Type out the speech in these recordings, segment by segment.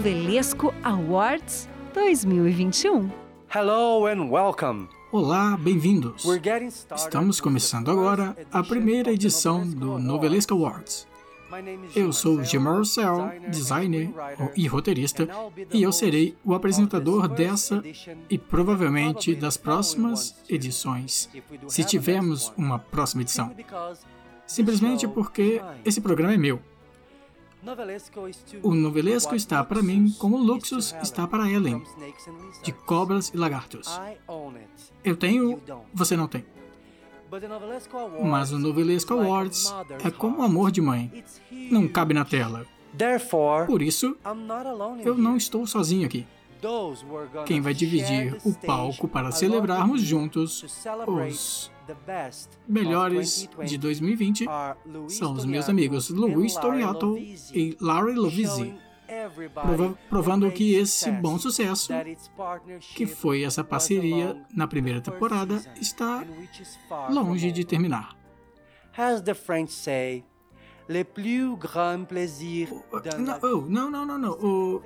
Novelesco Awards 2021. Hello and welcome. Olá, bem-vindos. Estamos começando agora a primeira edição do Novelesco Awards. Eu sou Jim Marcel, designer e roteirista, e eu serei o apresentador dessa e provavelmente das próximas edições, se tivermos uma próxima edição. Simplesmente porque esse programa é meu. O novelesco está para mim como o Luxus está para Ellen, de cobras e lagartos. Eu tenho, você não tem. Mas o Novelesco Awards é como o amor de mãe. Não cabe na tela. Por isso, eu não estou sozinho aqui. Quem vai dividir o palco para celebrarmos juntos os melhores de 2020 são os meus amigos Luis Toriato e Larry Lovisi prova provando que esse bom sucesso, que foi essa parceria na primeira temporada, está longe de terminar. As the French say, le plus grand plaisir não, oh, não, não, não, não. Oh,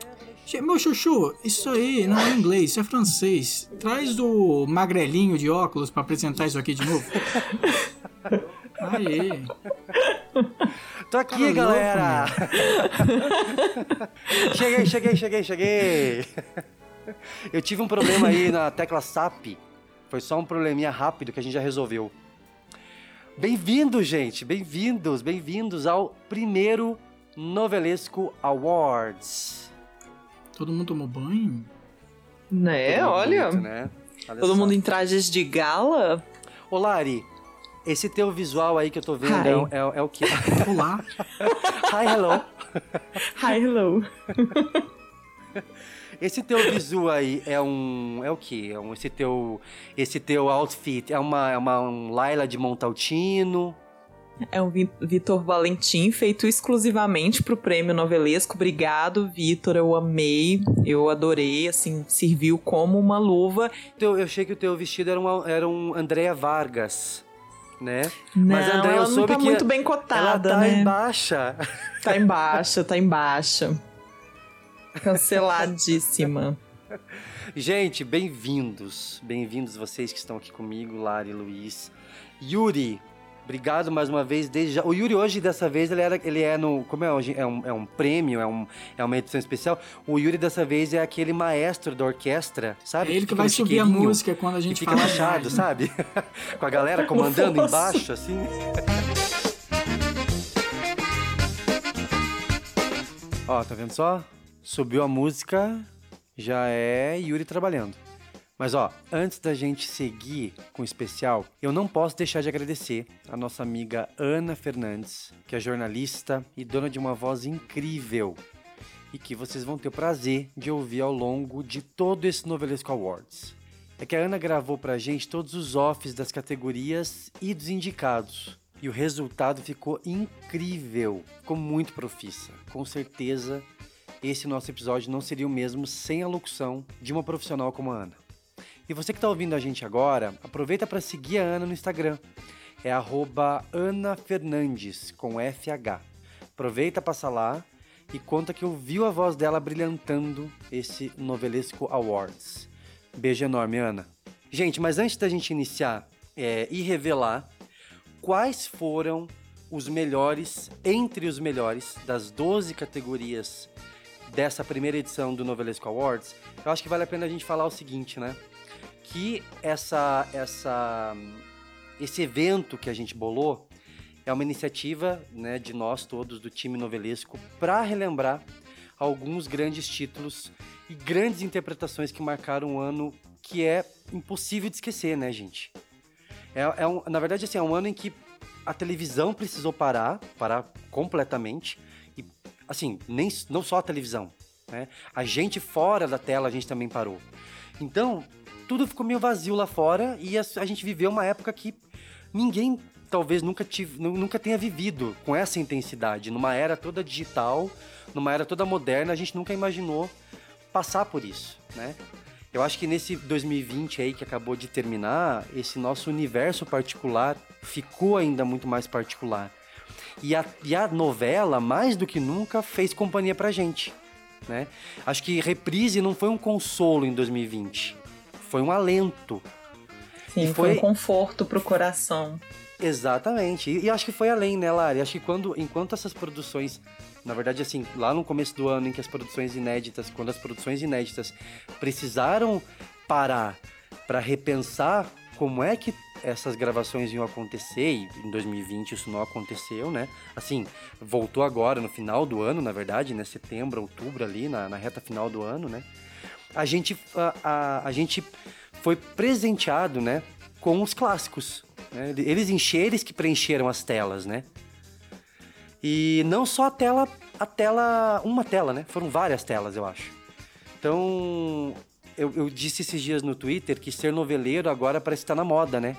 meu chuchu, isso aí não é inglês, isso é francês. Traz o magrelinho de óculos para apresentar isso aqui de novo. Aê. Tô aqui, galera! cheguei, cheguei, cheguei, cheguei! Eu tive um problema aí na tecla SAP. Foi só um probleminha rápido que a gente já resolveu. Bem-vindos, gente! Bem-vindos, bem-vindos ao primeiro Novelesco Awards. Todo mundo tomou banho? Né, olha. Bonito, né? olha Todo só. mundo em trajes de gala. Ô, Lari, esse teu visual aí que eu tô vendo é, é, é, o que? Olá. Hi, hello. Hi, hello. Esse teu visual aí é um. É o que? É um, esse, teu, esse teu outfit é uma, é uma um Laila de Montaltino. É um Vitor Valentim feito exclusivamente pro prêmio novelesco. Obrigado, Vitor. Eu amei, eu adorei, assim, serviu como uma luva. Eu, eu achei que o teu vestido era um, era um Andrea Vargas né? Não, Mas André, ela não tá muito bem cotada, ela tá né? em baixa. Tá em baixa, tá em baixa. Canceladíssima. Gente, bem-vindos. Bem-vindos vocês que estão aqui comigo, Lari, Luiz. Yuri, Obrigado mais uma vez. Desde já. O Yuri hoje, dessa vez, ele, era, ele é no. Como é hoje? É um, é um prêmio, é, um, é uma edição especial. O Yuri, dessa vez, é aquele maestro da orquestra, sabe? É ele que, vai subir a música quando a gente fica fala. sabe? Com a galera comandando embaixo, assim. Ó, tá vendo só? Subiu a música, já é Yuri trabalhando. Mas ó, antes da gente seguir com o especial, eu não posso deixar de agradecer a nossa amiga Ana Fernandes, que é jornalista e dona de uma voz incrível e que vocês vão ter o prazer de ouvir ao longo de todo esse Novelesco Awards. É que a Ana gravou pra gente todos os offs das categorias e dos indicados. E o resultado ficou incrível, ficou muito profissa. Com certeza, esse nosso episódio não seria o mesmo sem a locução de uma profissional como a Ana. E você que está ouvindo a gente agora, aproveita para seguir a Ana no Instagram. É @ana_fernandes com FH. Aproveita, passa lá e conta que ouviu a voz dela brilhantando esse Novelesco Awards. Beijo enorme, Ana. Gente, mas antes da gente iniciar é, e revelar quais foram os melhores, entre os melhores, das 12 categorias dessa primeira edição do Novelesco Awards, eu acho que vale a pena a gente falar o seguinte, né? que essa, essa, esse evento que a gente bolou é uma iniciativa né, de nós todos, do time novelesco, para relembrar alguns grandes títulos e grandes interpretações que marcaram um ano que é impossível de esquecer, né, gente? É, é um, na verdade, assim, é um ano em que a televisão precisou parar, parar completamente. Assim, nem, não só a televisão, né? A gente fora da tela, a gente também parou. Então, tudo ficou meio vazio lá fora e a, a gente viveu uma época que ninguém talvez nunca, tive, nunca tenha vivido com essa intensidade. Numa era toda digital, numa era toda moderna, a gente nunca imaginou passar por isso, né? Eu acho que nesse 2020 aí que acabou de terminar, esse nosso universo particular ficou ainda muito mais particular. E a, e a novela, mais do que nunca, fez companhia pra gente. né? Acho que reprise não foi um consolo em 2020, foi um alento. Sim, foi... foi um conforto pro coração. Exatamente. E, e, acho que foi além, né, Lari? Acho que quando, enquanto essas produções, na verdade, assim, lá no começo do ano em que as produções inéditas, quando as produções inéditas precisaram parar para repensar como é que essas gravações iam acontecer, e em 2020 isso não aconteceu, né? Assim, voltou agora no final do ano, na verdade, né? Setembro, outubro ali, na, na reta final do ano, né? A gente, a, a, a gente foi presenteado, né? Com os clássicos. Né? Eles encheram, eles que preencheram as telas, né? E não só a tela, a tela, uma tela, né? Foram várias telas, eu acho. Então, eu, eu, disse esses dias no Twitter que ser noveleiro agora parece estar tá na moda, né?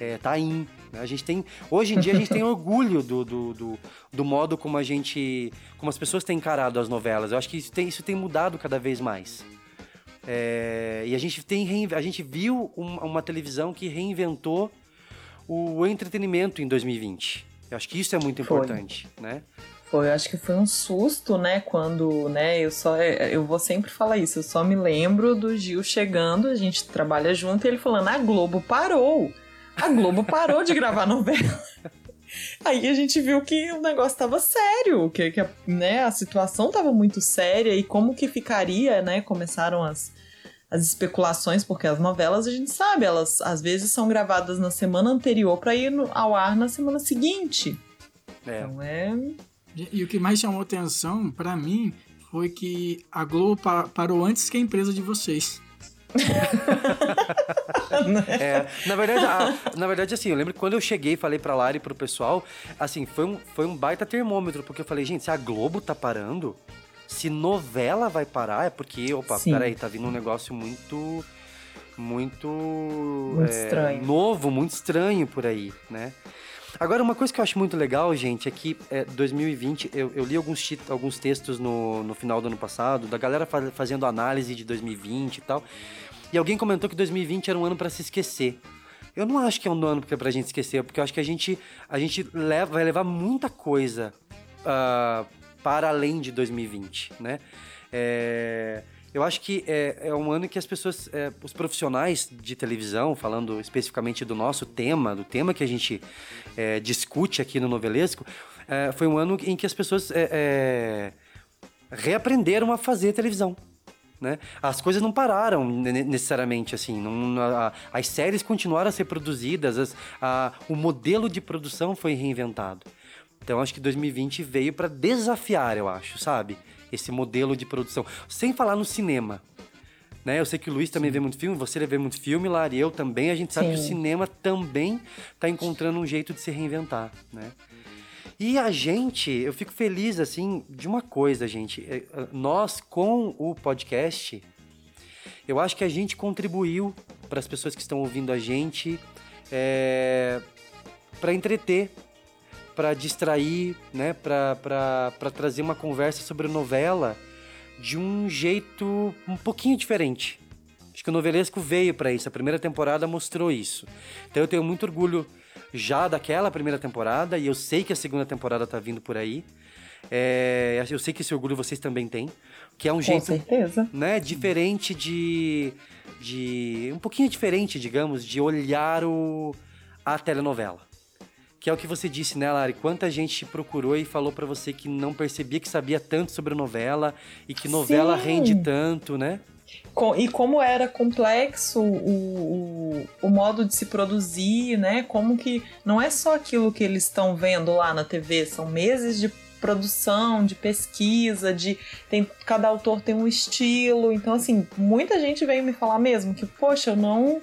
É, tá in. Né? A gente tem. Hoje em dia a gente tem orgulho do, do, do, do, modo como a gente. como as pessoas têm encarado as novelas. Eu acho que isso tem, isso tem mudado cada vez mais. É, e a gente tem a gente viu uma, uma televisão que reinventou o entretenimento em 2020. Eu acho que isso é muito Foi. importante, né? Foi, eu acho que foi um susto, né, quando, né, eu só, eu vou sempre falar isso, eu só me lembro do Gil chegando, a gente trabalha junto, e ele falando, a Globo parou, a Globo parou de gravar novela. Aí a gente viu que o negócio estava sério, que, que né, a situação estava muito séria e como que ficaria, né? Começaram as, as especulações, porque as novelas a gente sabe, elas às vezes são gravadas na semana anterior para ir no, ao ar na semana seguinte. É. Então é e, o que mais chamou atenção para mim foi que a Globo parou antes que a empresa de vocês. é, na verdade, a, na verdade, assim, eu lembro que quando eu cheguei e falei pra Lari e pro pessoal, assim, foi um, foi um baita termômetro, porque eu falei, gente, se a Globo tá parando, se novela vai parar, é porque, opa, Sim. peraí, tá vindo um negócio muito. Muito, muito é, estranho. novo, muito estranho por aí, né? Agora, uma coisa que eu acho muito legal, gente, é que é, 2020, eu, eu li alguns, alguns textos no, no final do ano passado, da galera faz, fazendo análise de 2020 e tal. E alguém comentou que 2020 era um ano para se esquecer. Eu não acho que é um ano pra gente esquecer, porque eu acho que a gente, a gente leva, vai levar muita coisa uh, para além de 2020, né? É eu acho que é, é um ano que as pessoas, é, os profissionais de televisão, falando especificamente do nosso tema, do tema que a gente é, discute aqui no Novelesco, é, foi um ano em que as pessoas é, é, reaprenderam a fazer televisão. Né? As coisas não pararam necessariamente assim. Não, a, as séries continuaram a ser produzidas, as, a, o modelo de produção foi reinventado. Então acho que 2020 veio para desafiar, eu acho, sabe? Esse modelo de produção. Sem falar no cinema. Né? Eu sei que o Luiz também Sim. vê muito filme, você vê muito filme, Lari, eu também. A gente sabe Sim. que o cinema também está encontrando um jeito de se reinventar, né? E a gente, eu fico feliz, assim, de uma coisa, gente. É, nós, com o podcast, eu acho que a gente contribuiu para as pessoas que estão ouvindo a gente é, para entreter, para distrair, né, para trazer uma conversa sobre novela de um jeito um pouquinho diferente. Acho que o novelesco veio para isso, a primeira temporada mostrou isso. Então eu tenho muito orgulho já daquela primeira temporada e eu sei que a segunda temporada tá vindo por aí. É, eu sei que esse orgulho vocês também têm, que é um Com jeito, certeza. né, diferente de de um pouquinho diferente, digamos, de olhar o a telenovela que é o que você disse, né, Lari? Quanta gente procurou e falou para você que não percebia que sabia tanto sobre novela e que novela Sim. rende tanto, né? E como era complexo o, o, o, modo de se produzir, né? Como que não é só aquilo que eles estão vendo lá na TV, são meses de produção, de pesquisa, de tem cada autor tem um estilo. Então assim, muita gente veio me falar mesmo que, poxa, eu não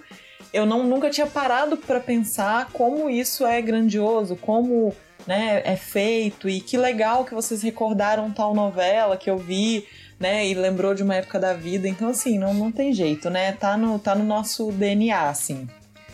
eu não, nunca tinha parado para pensar como isso é grandioso, como né, é feito e que legal que vocês recordaram tal novela que eu vi, né, e lembrou de uma época da vida. Então, assim, não, não tem jeito, né? Tá no, tá no nosso DNA, assim,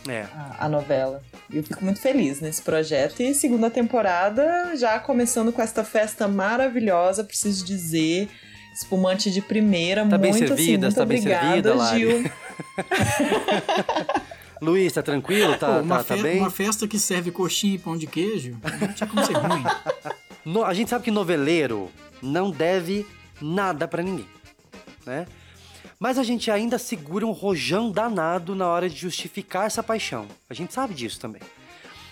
é. a, a novela. E eu fico muito feliz nesse projeto. E segunda temporada, já começando com esta festa maravilhosa, preciso dizer. Espumante de primeira, tá muito bem servida, assim, muito tá obrigada, bem servida, Gil. Luiz, tá tranquilo? Tá, Pô, tá, tá bem? Uma festa que serve coxinha e pão de queijo, não tinha como ser ruim. No, a gente sabe que noveleiro não deve nada para ninguém, né? Mas a gente ainda segura um rojão danado na hora de justificar essa paixão. A gente sabe disso também.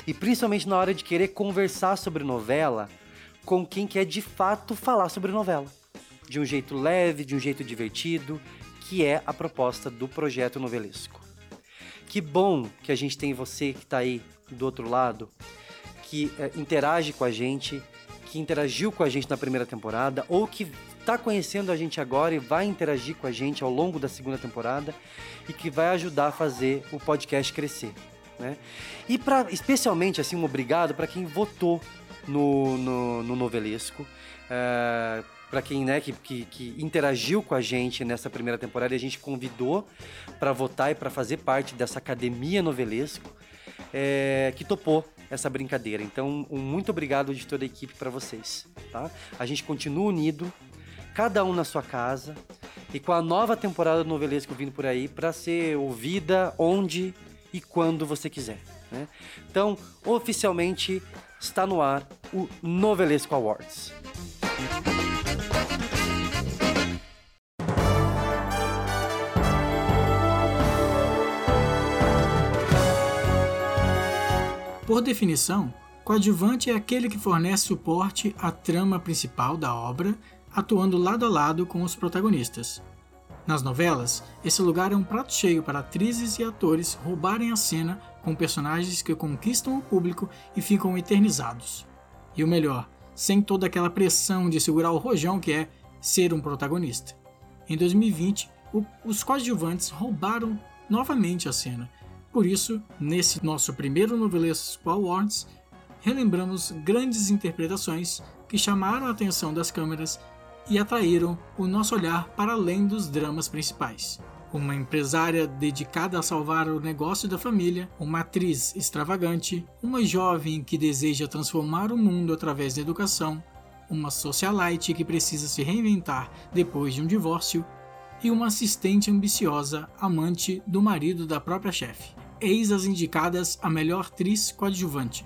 E principalmente na hora de querer conversar sobre novela com quem quer de fato falar sobre novela. De um jeito leve, de um jeito divertido, que é a proposta do projeto novelesco. Que bom que a gente tem você que está aí do outro lado, que é, interage com a gente, que interagiu com a gente na primeira temporada ou que está conhecendo a gente agora e vai interagir com a gente ao longo da segunda temporada e que vai ajudar a fazer o podcast crescer. Né? E para especialmente assim um obrigado para quem votou no, no, no novelesco. É, para quem né, que, que, que, interagiu com a gente nessa primeira temporada, a gente convidou para votar e para fazer parte dessa academia novelesco, é, que topou essa brincadeira. Então, um muito obrigado de toda a equipe para vocês. Tá? A gente continua unido, cada um na sua casa, e com a nova temporada do novelesco vindo por aí para ser ouvida onde e quando você quiser. Né? Então, oficialmente está no ar o Novelesco Awards. Por definição, coadjuvante é aquele que fornece suporte à trama principal da obra, atuando lado a lado com os protagonistas. Nas novelas, esse lugar é um prato cheio para atrizes e atores roubarem a cena com personagens que conquistam o público e ficam eternizados. E o melhor, sem toda aquela pressão de segurar o rojão que é ser um protagonista. Em 2020, o, os coadjuvantes roubaram novamente a cena por isso, nesse nosso primeiro Novelesco Awards, relembramos grandes interpretações que chamaram a atenção das câmeras e atraíram o nosso olhar para além dos dramas principais. Uma empresária dedicada a salvar o negócio da família, uma atriz extravagante, uma jovem que deseja transformar o mundo através da educação, uma socialite que precisa se reinventar depois de um divórcio e uma assistente ambiciosa, amante do marido da própria chefe. Eis as indicadas a melhor atriz coadjuvante.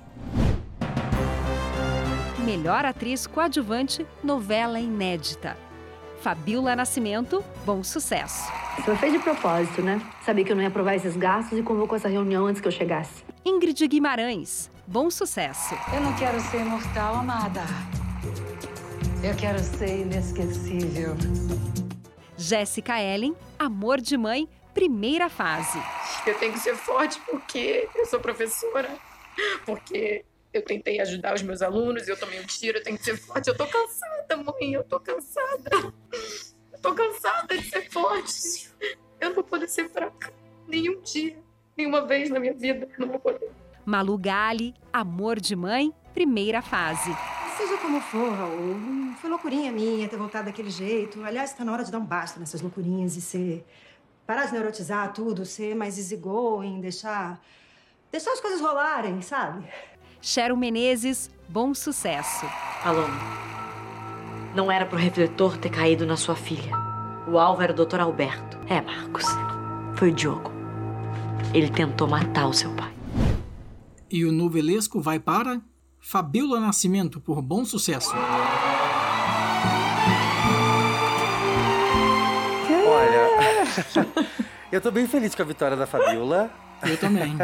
Melhor atriz coadjuvante, novela inédita. Fabiola Nascimento, bom sucesso. Você fez de propósito, né? Sabia que eu não ia aprovar esses gastos e convocou essa reunião antes que eu chegasse. Ingrid Guimarães, bom sucesso. Eu não quero ser imortal, amada. Eu quero ser inesquecível. Jéssica Ellen, Amor de Mãe, primeira fase. Eu tenho que ser forte porque eu sou professora, porque eu tentei ajudar os meus alunos, eu tomei um tiro, eu tenho que ser forte. Eu tô cansada, mãe, eu tô cansada. Eu tô cansada de ser forte. Eu não vou poder ser fraca nenhum dia, nenhuma vez na minha vida, não vou poder. Malu Gali, Amor de Mãe, primeira fase. Seja como for, Raul, foi loucurinha minha ter voltado daquele jeito. Aliás, está na hora de dar um basta nessas loucurinhas e ser. Parar de neurotizar tudo, ser mais easygoing, deixar. deixar as coisas rolarem, sabe? Cheryl Menezes, bom sucesso. Paloma, não era pro refletor ter caído na sua filha. O alvo era o Dr. Alberto. É, Marcos. Foi o Diogo. Ele tentou matar o seu pai. E o novelesco vai para Fabíola Nascimento, por bom sucesso. Eu tô bem feliz com a vitória da Fabiola. Eu também.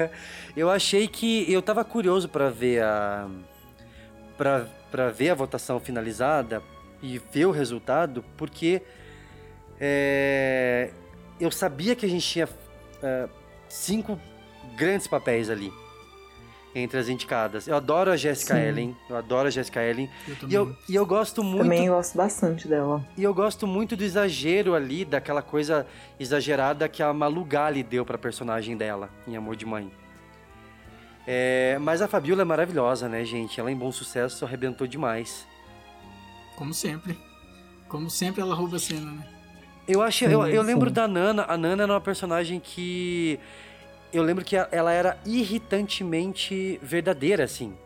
eu achei que eu tava curioso para ver a para para ver a votação finalizada e ver o resultado, porque é, eu sabia que a gente tinha é, cinco grandes papéis ali entre as indicadas. Eu adoro a Jessica Ellen. Eu adoro a Jessica Ellen. Eu e, eu, e eu gosto muito. Também gosto bastante dela. E eu gosto muito do exagero ali, daquela coisa exagerada que a Malu Gali deu pra personagem dela, em Amor de Mãe. É, mas a Fabiola é maravilhosa, né, gente? Ela em bom sucesso arrebentou demais. Como sempre. Como sempre ela rouba a cena, né? Eu acho, eu, eu lembro da Nana. A Nana era uma personagem que eu lembro que ela era irritantemente verdadeira, assim.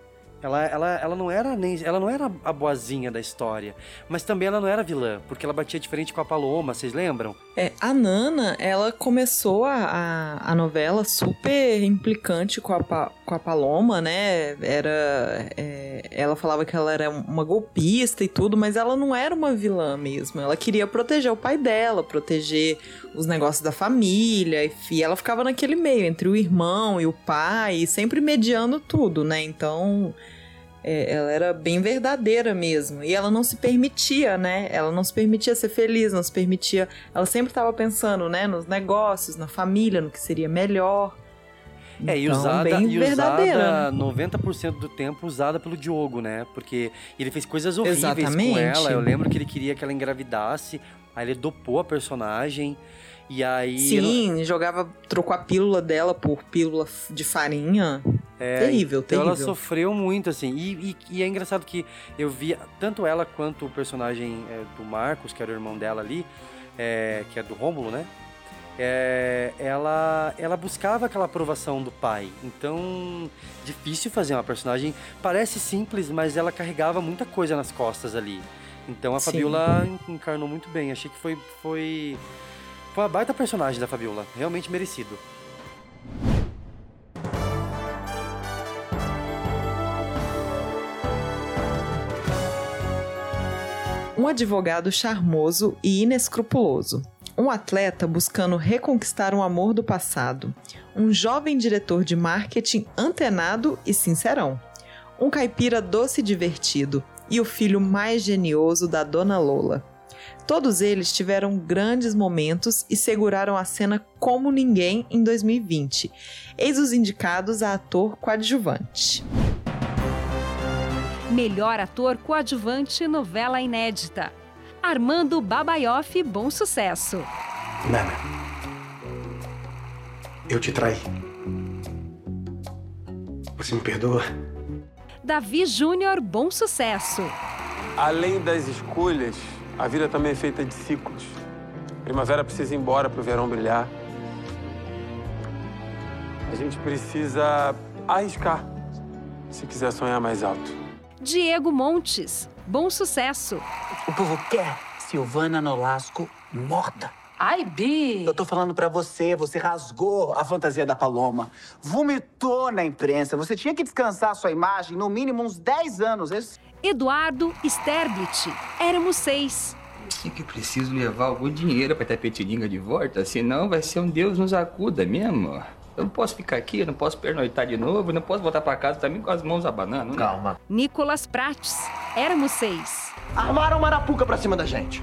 Ela, ela, ela não era nem ela não era a boazinha da história, mas também ela não era vilã, porque ela batia diferente com a Paloma, vocês lembram? É, a Nana, ela começou a, a, a novela super implicante com a, com a Paloma, né? Era. É, ela falava que ela era uma golpista e tudo, mas ela não era uma vilã mesmo. Ela queria proteger o pai dela, proteger os negócios da família, e ela ficava naquele meio entre o irmão e o pai, sempre mediando tudo, né? Então é, ela era bem verdadeira mesmo. E ela não se permitia, né? Ela não se permitia ser feliz, não se permitia. Ela sempre estava pensando, né, nos negócios, na família, no que seria melhor. É, e Então, usada, bem e usada 90% do tempo usada pelo Diogo, né? Porque ele fez coisas horríveis com Exatamente. ela. Eu lembro que ele queria que ela engravidasse, aí ele dopou a personagem. E aí. Sim, jogava, trocou a pílula dela por pílula de farinha. É, terrível, então terrível. ela sofreu muito, assim. E, e- e é engraçado que eu via tanto ela quanto o personagem é, do Marcos, que era o irmão dela ali, é, que é do Rômulo, né? É, ela, ela buscava aquela aprovação do pai. Então, difícil fazer uma personagem. Parece simples, mas ela carregava muita coisa nas costas ali. Então a. Fabiola en- encarnou muito bem. Achei que foi, foi, foi uma baita personagem da Fabiola. Realmente merecido. Um advogado charmoso e inescrupuloso. Um atleta buscando reconquistar um amor do passado. Um jovem diretor de marketing antenado e sincerão. Um caipira doce e divertido. E o filho mais genioso da Dona Lola. Todos eles tiveram grandes momentos e seguraram a cena como ninguém em 2020. Eis os indicados a ator coadjuvante. Melhor ator coadjuvante novela inédita. Armando Babaioff, bom sucesso. Nana, eu te traí. Você me perdoa? Davi Júnior, bom sucesso. Além das escolhas, a vida também é feita de ciclos. Primavera precisa ir embora para o verão brilhar. A gente precisa arriscar se quiser sonhar mais alto. Diego Montes, bom sucesso. O povo quer Silvana Nolasco morta. Ai, Bi! Eu tô falando pra você, você rasgou a fantasia da Paloma. Vomitou na imprensa. Você tinha que descansar sua imagem no mínimo uns 10 anos. Esse- Eduardo Sterblit, éramos seis. É que eu preciso levar algum dinheiro pra Tapetininga de volta, senão vai ser um Deus nos acuda mesmo. Eu não posso ficar aqui, eu não posso pernoitar de novo, eu não posso voltar pra casa também com as mãos abanando. Né? Calma. Nicolas Prates, éramos seis. Armaram uma arapuca pra cima da gente.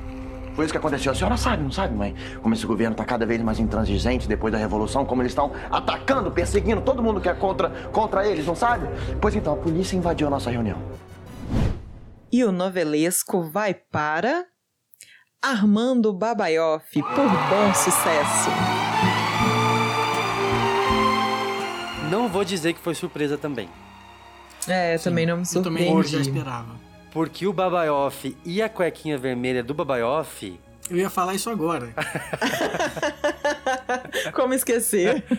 Foi isso que aconteceu. A senhora sabe, não sabe, mãe? Como esse governo tá cada vez mais intransigente depois da Revolução, como eles estão atacando, perseguindo todo mundo que é contra, contra eles, não sabe? Pois então, a polícia invadiu a nossa reunião. E o novelesco vai para Armando Babaioff por bom sucesso. Não vou dizer que foi surpresa também. É, também não me Eu também já esperava. Porque o Babaioff e a cuequinha vermelha do Babaioff. Eu ia falar isso agora. Como esquecer?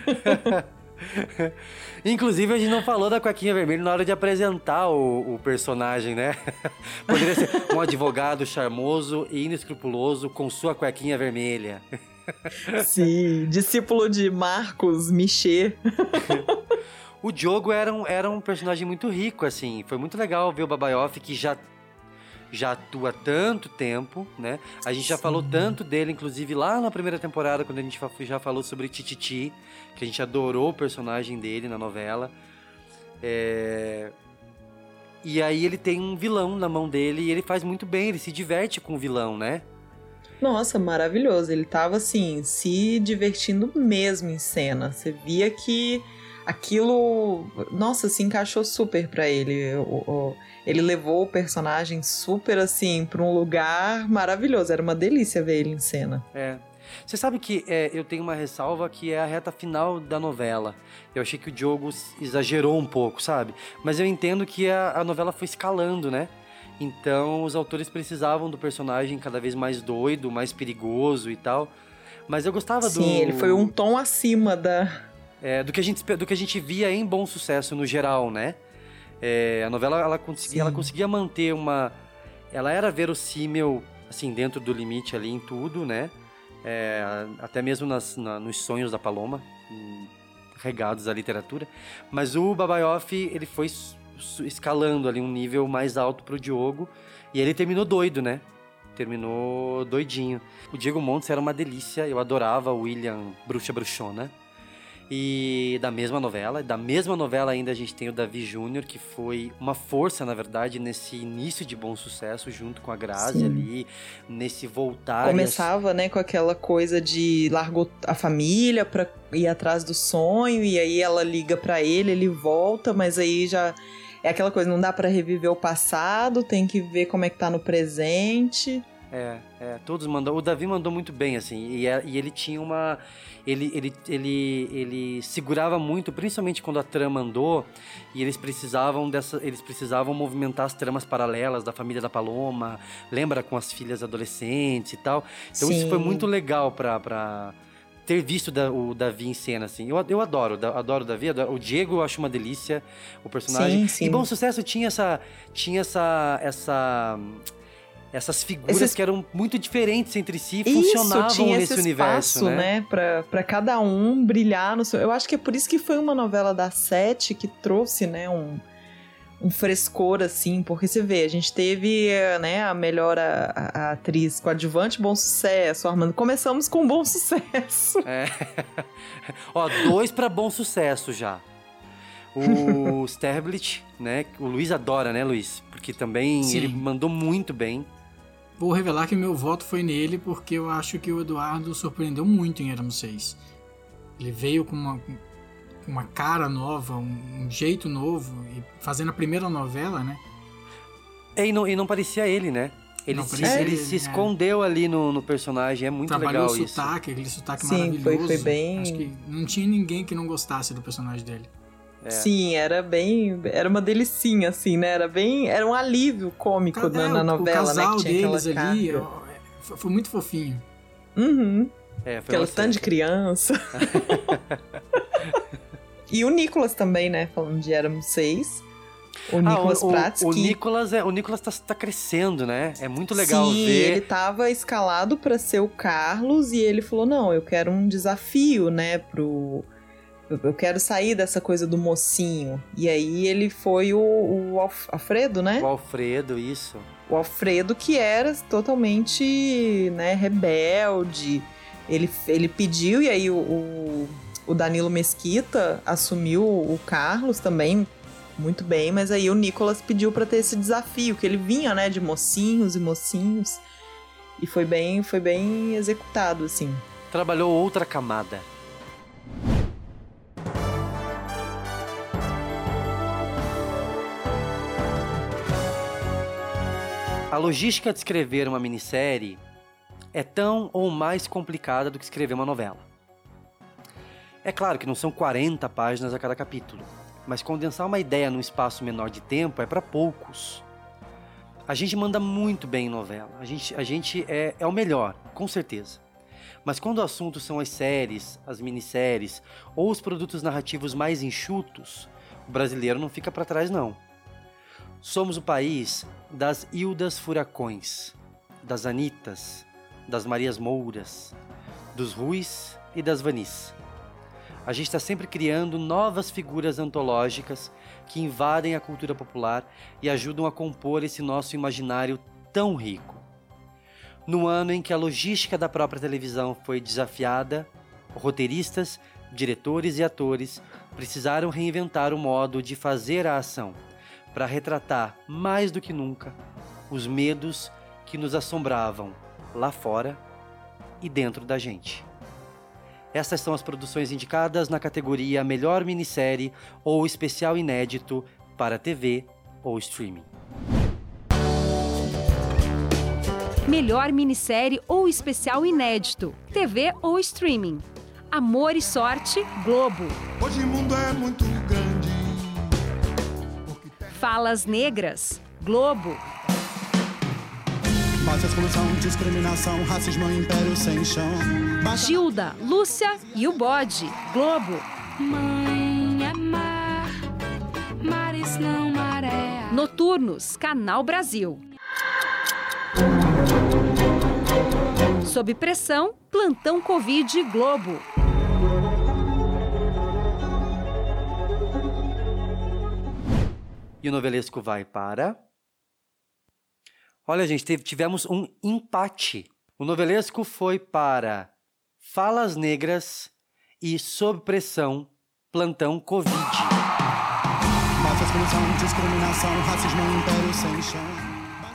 Inclusive, a gente não falou da cuequinha vermelha na hora de apresentar o, o personagem, né? Poderia ser um advogado charmoso e inescrupuloso com sua cuequinha vermelha. Sim, discípulo de Marcos Michê. O Diogo era um, era um personagem muito rico, assim. Foi muito legal ver o Babaioff, que já, já atua tanto tempo, né? A gente já falou tanto dele, inclusive lá na primeira temporada, quando a gente já falou sobre Tititi, que a gente adorou o personagem dele na novela. É... E aí ele tem um vilão na mão dele e ele faz muito bem, ele se diverte com o vilão, né? Nossa, maravilhoso. Ele tava assim, se divertindo mesmo em cena. Você via que aquilo, nossa, se encaixou super pra ele. O- o- ele levou o personagem super assim pra um lugar maravilhoso. Era uma delícia ver ele em cena. É. Você sabe que é, eu tenho uma ressalva que é a reta final da novela. Eu achei que o Diogo exagerou um pouco, sabe? Mas eu entendo que a, a novela foi escalando, né? Então os autores precisavam do personagem cada vez mais doido, mais perigoso e tal. Mas eu gostava do. Sim, ele foi um tom acima da. É, do, que a gente, do que a gente via em Bom Sucesso no geral, né? É, a novela ela conseguia, ela conseguia manter uma. Ela era verossímil, assim, dentro do limite ali em tudo, né? É, até mesmo nas, na- nos sonhos da Paloma, hum, regados à literatura. Mas o Babaioff, ele foi escalando ali um nível mais alto pro Diogo. E ele terminou doido, né? Terminou doidinho. O Diego Montes era uma delícia, eu adorava o William Bruxa Bruxona. E da mesma novela, da mesma novela ainda a gente tem o Davi Júnior, que foi uma força, na verdade, nesse início de bom sucesso, junto com a Grazi Sim. ali, nesse voltar. Começava, né, com aquela coisa de largou a família pra ir atrás do sonho, e aí ela liga para ele, ele volta, mas aí já é aquela coisa, não dá para reviver o passado, tem que ver como é que tá no presente. É, é, todos mandam. O Davi mandou muito bem, assim, e, é, e ele tinha uma ele, ele, ele, ele segurava muito, principalmente quando a trama andou e eles precisavam dessa, eles precisavam movimentar as tramas paralelas da família da Paloma, lembra com as filhas adolescentes e tal. Então Sim. isso foi muito legal para pra ter visto o Davi em cena, assim. Eu, eu adoro, adoro o Davi, adoro. o Diego eu acho uma delícia, o personagem. Sim, sim. E Bom Sucesso tinha essa, tinha essa, essa essas figuras Esses... que eram muito diferentes entre si funcionavam isso, tinha nesse esse universo, espaço, né? né? Pra, pra cada um brilhar no seu. Eu acho que é por isso que foi uma novela da Sete que trouxe, né, um, um frescor, assim, porque você vê, a gente teve, né, a melhor a, a atriz coadjuvante, bom sucesso, Armando. Começamos com bom sucesso. É. Ó, dois para bom sucesso já. O Sterblit, né? O Luiz adora, né, Luiz? Porque também Sim. ele mandou muito bem. Vou revelar que meu voto foi nele porque eu acho que o Eduardo surpreendeu muito em Éramos Seis. Ele veio com uma, uma cara nova, um, um, jeito novo, e fazendo a primeira novela, né? É, e, não, e não parecia ele, né? Ele, se, ele, ele se é. escondeu ali no, no, personagem, é muito Trabalhou legal o sotaque, isso. aquele sotaque Sim, maravilhoso. Foi, foi bem... Acho que não tinha ninguém que não gostasse do personagem dele. É. Sim, era bem. Era uma delicinha, assim, né? Era bem. Era um alívio cômico na, na, novela, o casal né? Que deles ali ó, foi muito fofinho. Uhum. É, Aquela tanto de criança. e o Nicolas também, né? Falando de Éramos Seis. O Nicolas ah, o, Prats. O, o Nicolas, é, o Nicolas tá, tá, crescendo, né? É muito legal Sim, ver. ele tava escalado para ser o Carlos e ele falou: não, eu quero um desafio, né, pro eu quero sair dessa coisa do mocinho. E aí ele foi o, o Alfredo, né? O Alfredo, isso. O Alfredo que era totalmente, né, rebelde. Ele, ele pediu e aí o, o, o Danilo Mesquita assumiu o Carlos também muito bem, mas aí o Nicolas pediu para ter esse desafio, que ele vinha, né, de mocinhos e mocinhos. E foi bem, foi bem executado, assim. Trabalhou outra camada. A logística de escrever uma minissérie é tão ou mais complicada do que escrever uma novela. É claro que não são 40 páginas a cada capítulo, mas condensar uma ideia num espaço menor de tempo é para poucos. A gente manda muito bem em novela, a gente, a gente é, é o melhor, com certeza. Mas quando o assunto são as séries, as minisséries ou os produtos narrativos mais enxutos, o brasileiro não fica para trás não. Somos o país das Hildas Furacões, das Anitas, das Marias Mouras, dos Ruis e das Vanis. A gente está sempre criando novas figuras antológicas que invadem a cultura popular e ajudam a compor esse nosso imaginário tão rico. No ano em que a logística da própria televisão foi desafiada, roteiristas, diretores e atores precisaram reinventar o modo de fazer a ação para retratar mais do que nunca os medos que nos assombravam lá fora e dentro da gente. Essas são as produções indicadas na categoria Melhor Minissérie ou Especial Inédito para TV ou Streaming. Melhor Minissérie ou Especial Inédito, TV ou Streaming. Amor e Sorte, Globo. Hoje o mundo é muito grande Falas Negras, Globo. discriminação, racismo, império sem chão. Gilda, Lúcia e o Bode, Globo. Mãe é mar, mares não maré. Noturnos, Canal Brasil. Sob pressão, Plantão Covid Globo. E o novelesco vai para. Olha, gente, tivemos um empate. O novelesco foi para Falas Negras e Sob Pressão, Plantão Covid.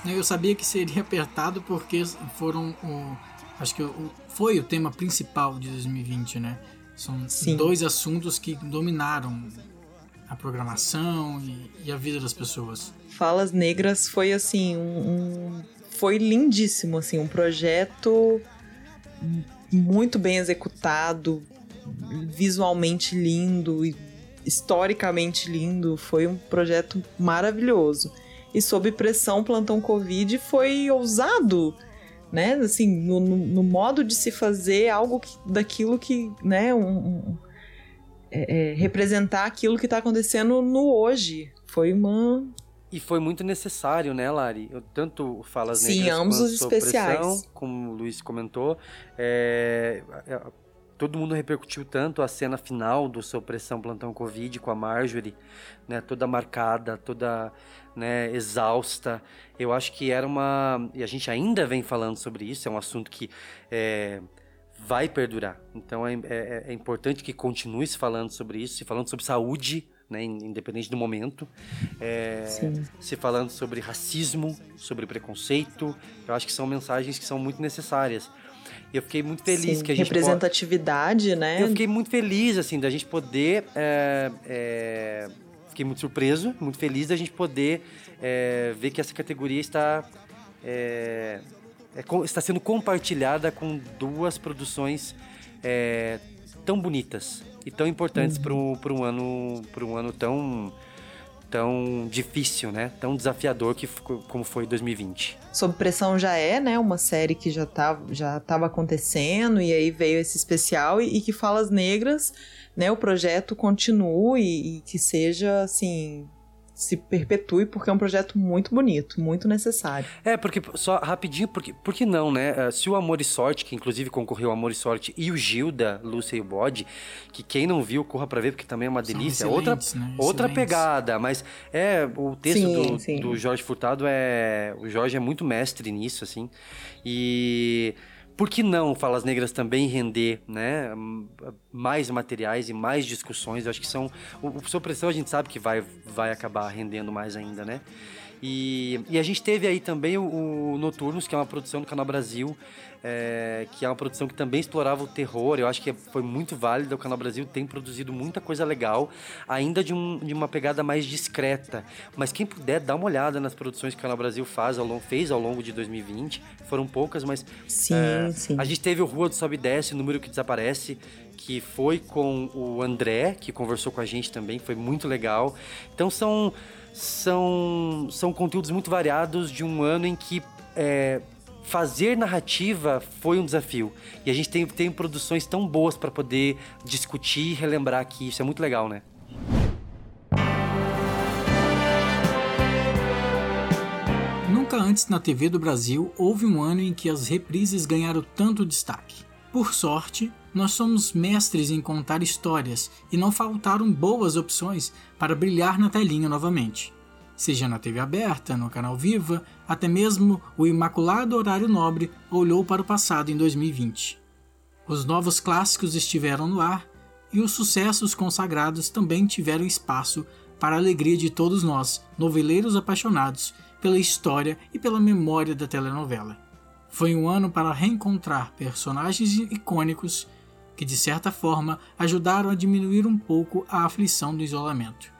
Eu sabia que seria apertado porque foram o, acho que o, foi o tema principal de 2020, né? São Sim. dois assuntos que dominaram a programação e, e, a vida das pessoas. Falas Negras foi assim um, um foi lindíssimo assim um projeto muito bem executado, visualmente lindo e historicamente lindo. Foi um projeto maravilhoso. E sob pressão, plantão Covid foi ousado, né? Assim, no, no, modo de se fazer algo que, daquilo que, né? Um, um, é, é, representar aquilo que está acontecendo no hoje. Foi uma e foi muito necessário, né, Lari? Tanto Falas Sim, Negras ambos os especiais. Pressão, como o Luiz comentou, é, é, todo mundo repercutiu tanto a cena final do Sob Pressão Plantão Covid com a Marjorie, né, toda marcada, toda né, exausta. Eu acho que era uma... E a gente ainda vem falando sobre isso, é um assunto que... É, vai perdurar. Então é, é, é importante que continue se falando sobre isso, se falando sobre saúde, né, independente do momento, é, se falando sobre racismo, sobre preconceito. Eu acho que são mensagens que são muito necessárias. E eu fiquei muito feliz Sim, que a gente representatividade, pode... né? Eu fiquei muito feliz assim da gente poder, é, é... fiquei muito surpreso, muito feliz da gente poder é, ver que essa categoria está é, está sendo compartilhada com duas produções é, tão bonitas e tão importantes uhum. para um ano para um ano tão tão difícil, né? Tão desafiador que como foi 2020. Sob pressão já é, né? Uma série que já tá, já estava acontecendo e aí veio esse especial e, e que falas negras, né? O projeto continue e, e que seja assim se perpetue, porque é um projeto muito bonito, muito necessário. É, porque, só rapidinho, porque, porque não, né? Eh, se o Amor e Sorte, que inclusive concorreu ao Amor e Sorte, e o Gilda, Lúcia e o Bode, que quem não viu, corra pra ver, porque também é uma delícia. Outra, né? outra pegada, mas é, o texto sim, do, sim. do Jorge Furtado é. O Jorge é muito mestre nisso, assim. E por que não Falas Negras também render né, mais materiais e mais discussões? Eu acho que são. O, o a gente sabe que vai, vai acabar rendendo mais ainda, né? E, e a gente teve aí também o, o Noturnos, que é uma produção do Canal Brasil, é, que é uma produção que também explorava o terror. Eu acho que foi muito válida. O Canal Brasil tem produzido muita coisa legal, ainda de, um, de uma pegada mais discreta. Mas quem puder, dá uma olhada nas produções que o Canal Brasil faz ao longo, fez ao longo de 2020. Foram poucas, mas. Sim, é, sim. A gente teve o Rua do Sobe e Desce, Número que Desaparece, que foi com o André, que conversou com a gente também, foi muito legal. Então são. São, são conteúdos muito variados de um ano em que é, fazer narrativa foi um desafio. E a gente tem, tem produções tão boas para poder discutir e relembrar aqui. Isso é muito legal, né? Nunca antes na TV do Brasil houve um ano em que as reprises ganharam tanto destaque. Por sorte, nós somos mestres em contar histórias e não faltaram boas opções para brilhar na telinha novamente seja na TV aberta, no canal Viva, até mesmo o imaculado horário nobre olhou para o passado em 2020. Os novos clássicos estiveram no ar e os sucessos consagrados também tiveram espaço para a alegria de todos nós, noveleiros apaixonados pela história e pela memória da telenovela. Foi um ano para reencontrar personagens icônicos que, de certa forma, ajudaram a diminuir um pouco a aflição do isolamento.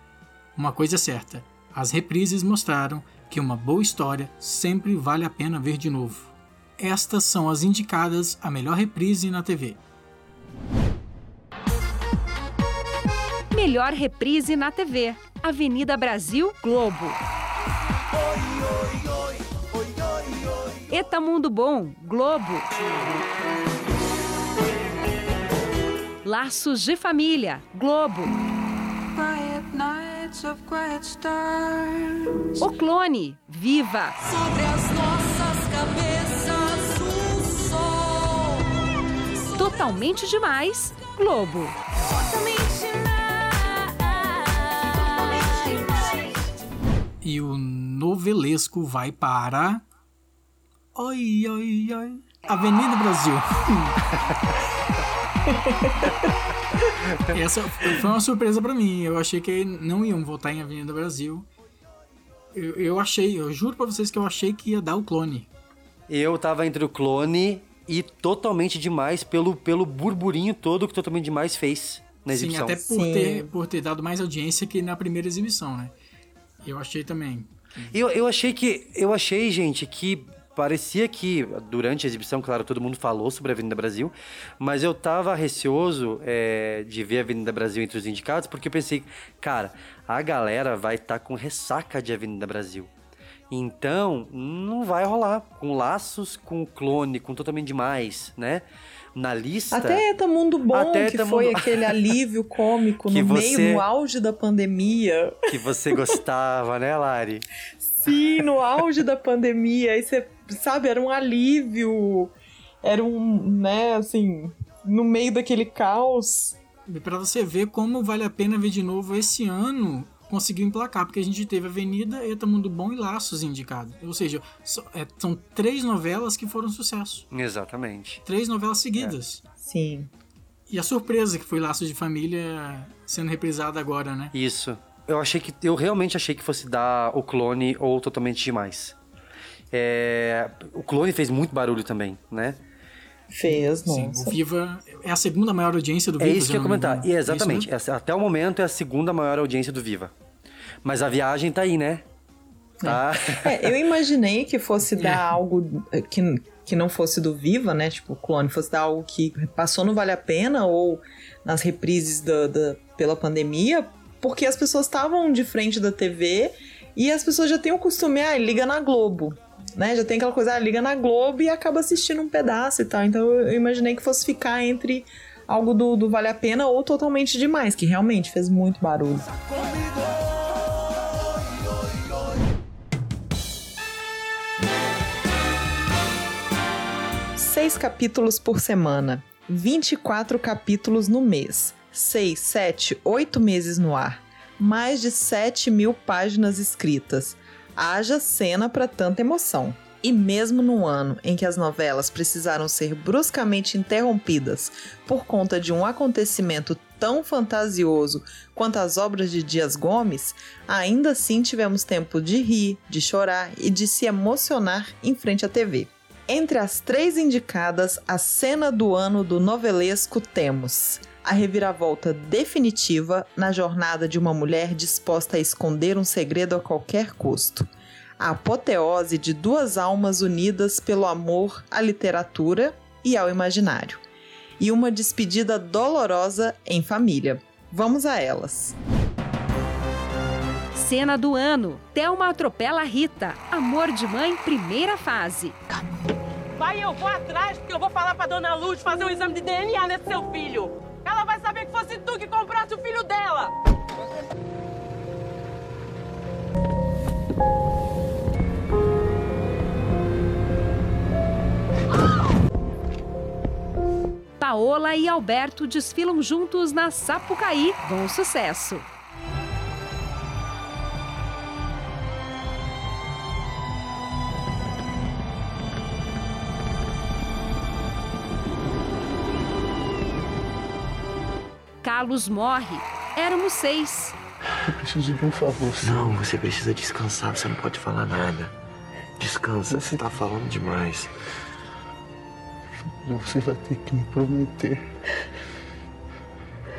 Uma coisa é certa: as reprises mostraram que uma boa história sempre vale a pena ver de novo. Estas são as indicadas a melhor reprise na TV. Melhor reprise na TV. Avenida Brasil Globo. Eta Mundo Bom, Globo. Laços de Família, Globo. O clone, viva! Sobre as nossas cabeças o sol. Totalmente demais, Globo. Totalmente E o novelesco vai para. Oi, oi, oi. Avenida Brasil. Essa foi uma surpresa para mim. Eu achei que não iam votar em Avenida Brasil. Eu, eu achei, eu juro pra vocês que eu achei que ia dar o clone. Eu tava entre o clone e totalmente demais pelo, pelo burburinho todo que totalmente demais fez na exibição. Sim, até por, Sim. Ter, por ter dado mais audiência que na primeira exibição, né? Eu achei também. Eu, eu achei que. Eu achei, gente, que parecia que durante a exibição, claro, todo mundo falou sobre a Avenida Brasil, mas eu tava receoso é, de ver a Avenida Brasil entre os indicados, porque eu pensei, cara, a galera vai estar tá com ressaca de Avenida Brasil. Então, não vai rolar. Com laços, com clone, com totalmente demais, né? Na lista. Até Eta Mundo Bom, Até que foi mundo... aquele alívio cômico no você... meio, no auge da pandemia. Que você gostava, né, Lari? Sim, no auge da pandemia. Aí você, sabe, era um alívio. Era um, né, assim, no meio daquele caos. Para você ver como vale a pena ver de novo esse ano conseguiu emplacar, porque a gente teve Avenida, Eta Mundo Bom e Laços indicados. Ou seja, so, é, são três novelas que foram sucesso. Exatamente. Três novelas seguidas. É. Sim. E a surpresa que foi Laços de Família sendo reprisada agora, né? Isso. Eu achei que eu realmente achei que fosse dar o clone ou totalmente demais. É, o clone fez muito barulho também, né? Fez, nossa. Sim, o Viva é a segunda maior audiência do é Viva. É isso que eu ia comentar. E exatamente. É isso, até o momento é a segunda maior audiência do Viva. Mas a viagem tá aí, né? Tá. É, eu imaginei que fosse dar é. algo que, que não fosse do Viva, né? Tipo, o clone fosse dar algo que passou no Vale a Pena ou nas reprises da, da pela pandemia, porque as pessoas estavam de frente da TV e as pessoas já têm o costume, ah, liga na Globo né? Já tem aquela coisa, ah, liga na Globo e acaba assistindo um pedaço e tal. Então eu imaginei que fosse ficar entre algo do, do Vale a Pena ou totalmente demais, que realmente fez muito barulho. Seis capítulos por semana, 24 capítulos no mês, seis, sete, oito meses no ar, mais de 7 mil páginas escritas, Haja cena para tanta emoção. E mesmo no ano em que as novelas precisaram ser bruscamente interrompidas por conta de um acontecimento tão fantasioso quanto as obras de Dias Gomes, ainda assim tivemos tempo de rir, de chorar e de se emocionar em frente à TV. Entre as três indicadas, a cena do ano do novelesco temos a reviravolta definitiva na jornada de uma mulher disposta a esconder um segredo a qualquer custo. A apoteose de duas almas unidas pelo amor à literatura e ao imaginário. E uma despedida dolorosa em família. Vamos a elas. Cena do ano: Thelma atropela Rita. Amor de mãe, primeira fase. Vai, eu vou atrás, porque eu vou falar pra dona Luz fazer um exame de DNA nesse seu filho. Ela vai saber que fosse tu que compraste o filho dela! Paola e Alberto desfilam juntos na Sapucaí. Bom sucesso! Carlos morre. Éramos seis. Eu preciso de um favor. Não, você precisa descansar. Você não pode falar nada. Descansa. Você tá falando demais. Você vai ter que me prometer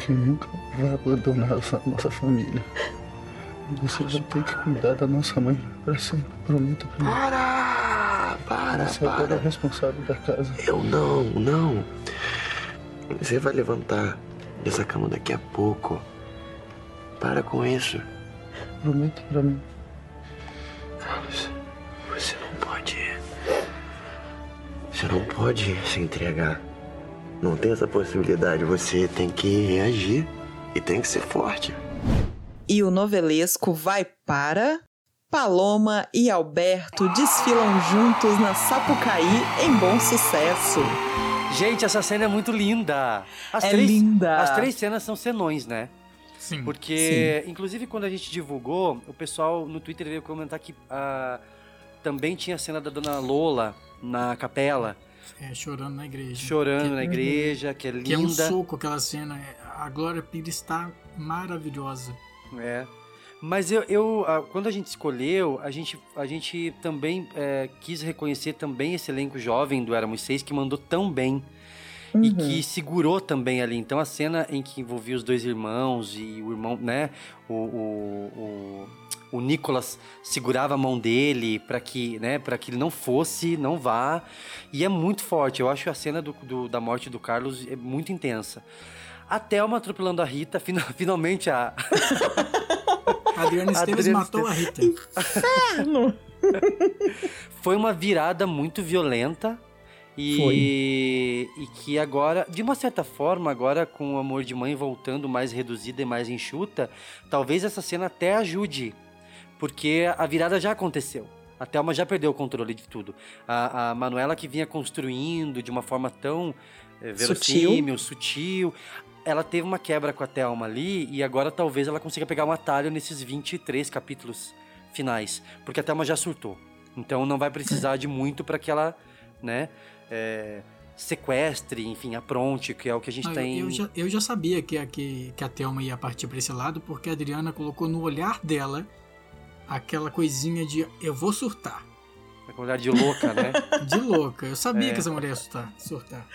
que nunca vai abandonar a nossa família. Você vai ter que cuidar da nossa mãe para sempre. Prometa pra mim. Para! Para, Você para. agora é responsável da casa. Eu não, não. Você vai levantar dessa cama daqui a pouco. Para com isso. Prometa pra mim. Carlos, você não pode. Você não pode se entregar. Não tem essa possibilidade. Você tem que reagir e tem que ser forte. E o novelesco vai para. Paloma e Alberto desfilam juntos na Sapucaí em bom sucesso. Gente, essa cena é muito linda. As é três, linda. As três cenas são senões, né? Sim. Porque, Sim. inclusive, quando a gente divulgou, o pessoal no Twitter veio comentar que uh, também tinha a cena da Dona Lola na capela. É, chorando na igreja. Chorando que, na igreja, que é linda. Que é um soco aquela cena. A Glória Pires está maravilhosa. É. Mas eu, eu, quando a gente escolheu, a gente, a gente também é, quis reconhecer também esse elenco jovem do Éramos Seis, que mandou tão bem. Uhum. E que segurou também ali. Então a cena em que envolvia os dois irmãos e o irmão, né? O, o, o, o Nicolas segurava a mão dele para que, né, para que ele não fosse, não vá. E é muito forte. Eu acho a cena do, do da morte do Carlos é muito intensa. A Thelma atropelando a Rita, finalmente a. Adriana Esteves Adriana matou a Rita. Inferno! Foi uma virada muito violenta. E, e que agora, de uma certa forma, agora com o amor de mãe voltando mais reduzida e mais enxuta, talvez essa cena até ajude. Porque a virada já aconteceu. A Thelma já perdeu o controle de tudo. A, a Manuela que vinha construindo de uma forma tão é, verossímil, sutil. sutil ela teve uma quebra com a Thelma ali e agora talvez ela consiga pegar um atalho nesses 23 capítulos finais, porque a Thelma já surtou. Então não vai precisar de muito para que ela, né, é, sequestre, enfim, apronte, que é o que a gente ah, tem. Eu já, eu já sabia que a, que, que a Thelma ia partir para esse lado, porque a Adriana colocou no olhar dela aquela coisinha de eu vou surtar. Aquele olhar de louca, né? de louca. Eu sabia é. que essa mulher ia surtar. surtar.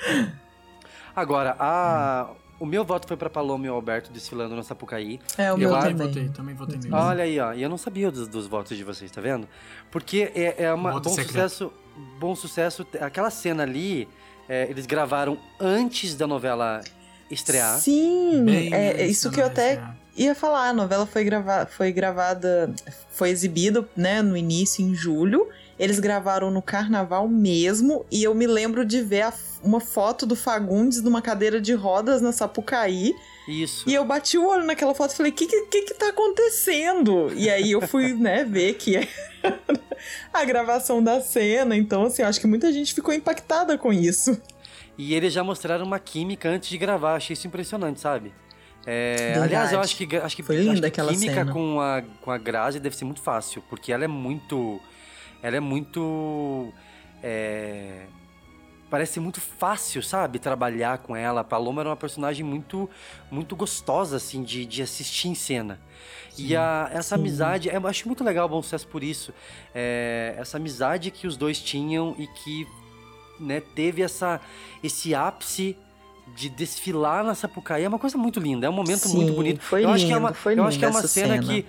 Agora, a. Hum o meu voto foi para Paloma e o Alberto desfilando na Sapucaí. É, o meu também. Votei, também votei mesmo. Olha aí, ó. E eu não sabia dos, dos votos de vocês, tá vendo? Porque é, é uma bom sucesso. Bom sucesso. Aquela cena ali, é, eles gravaram antes da novela estrear. Sim, Bem é, é isso que eu até ia falar. A novela foi, grava foi gravada, foi exibida, né, no início em julho. Eles gravaram no carnaval mesmo e eu me lembro de ver a, uma foto do Fagundes numa cadeira de rodas na Sapucaí. Isso. E eu bati o olho naquela foto e falei: o que, que que tá acontecendo? E aí eu fui, né, ver que é a gravação da cena. Então, assim, acho que muita gente ficou impactada com isso. E eles já mostraram uma química antes de gravar, achei isso impressionante, sabe? É, aliás, eu acho que, acho que, Foi linda acho que aquela química cena. com a, com a Grazi deve ser muito fácil, porque ela é muito ela é muito. É, parece muito fácil, sabe? Trabalhar com ela. A Paloma era uma personagem muito muito gostosa, assim, de, de assistir em cena. Sim, e a, essa sim. amizade, eu acho muito legal o Bom Sucesso por isso. É, essa amizade que os dois tinham e que né, teve essa, esse ápice de desfilar na Sapucaí é uma coisa muito linda, é um momento Sim, muito bonito. Foi eu lindo, acho que é uma, eu acho que é uma cena, cena que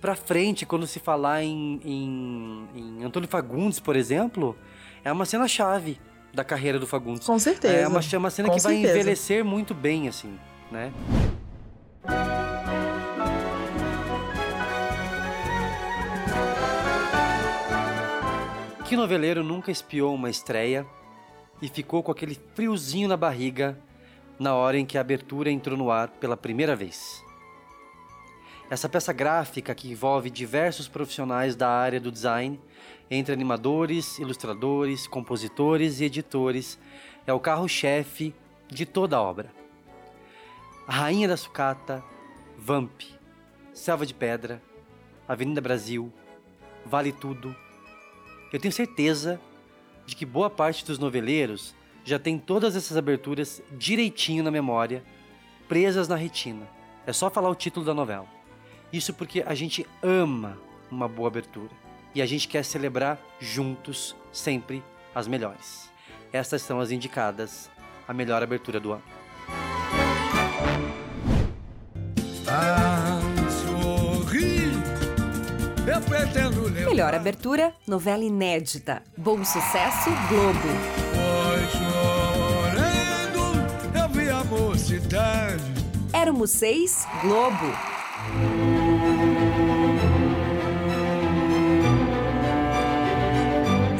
pra frente, quando se falar em, em, em Antônio Fagundes, por exemplo, é uma cena chave da carreira do Fagundes. Com certeza. É uma, é uma cena Com que certeza. vai envelhecer muito bem, assim, né? Que noveleiro nunca espiou uma estreia e ficou com aquele friozinho na barriga na hora em que a abertura entrou no ar pela primeira vez? Essa peça gráfica que envolve diversos profissionais da área do design, entre animadores, ilustradores, compositores e editores, é o carro-chefe de toda a obra. A Rainha da Sucata, Vamp, Selva de Pedra, Avenida Brasil, Vale Tudo. Eu tenho certeza de que boa parte dos noveleiros já tem todas essas aberturas direitinho na memória, presas na retina. É só falar o título da novela. Isso porque a gente ama uma boa abertura e a gente quer celebrar juntos sempre as melhores. Essas são as indicadas a melhor abertura do ano. Melhor abertura, novela inédita. Bom sucesso, Globo. Foi chorando, eu vi a mocidade. Éramos seis, Globo.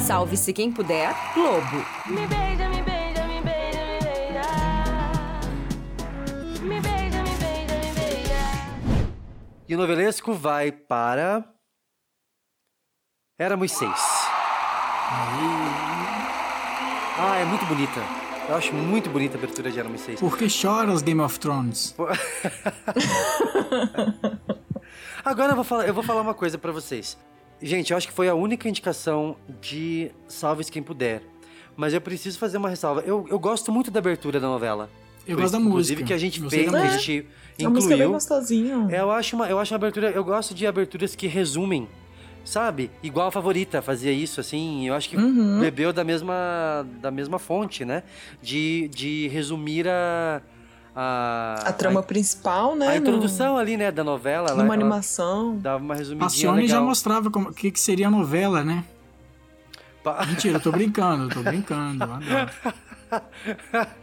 Salve-se quem puder, Globo. Me beija, me beija, me beija, me beija. Me beija, me beija, me beija. E o novelesco vai para. Éramos seis. Ah, é muito bonita. Eu acho muito bonita a abertura de Éramos Seis. Por que choras, Game of Thrones? Agora eu vou falar, eu vou falar uma coisa pra vocês. Gente, eu acho que foi a única indicação de Salves Quem Puder. Mas eu preciso fazer uma ressalva. Eu, eu gosto muito da abertura da novela. Eu gosto da Inclusive música. que a gente fez, que a música. gente A música é bem incluiu. gostosinha. Eu acho uma, eu acho uma abertura, eu gosto de aberturas que resumem, sabe? Igual a favorita fazia isso, assim. Eu acho que Uhum. bebeu da mesma, da mesma fonte, né? De, de resumir a a, A trama principal, né? a no- introdução ali, né, da novela. Numa ela- animação. Dava uma resumidinha A já legal. mostrava como- o que, que seria a novela, né? Pa- Mentira, eu tô brincando, eu tô brincando. eu adoro.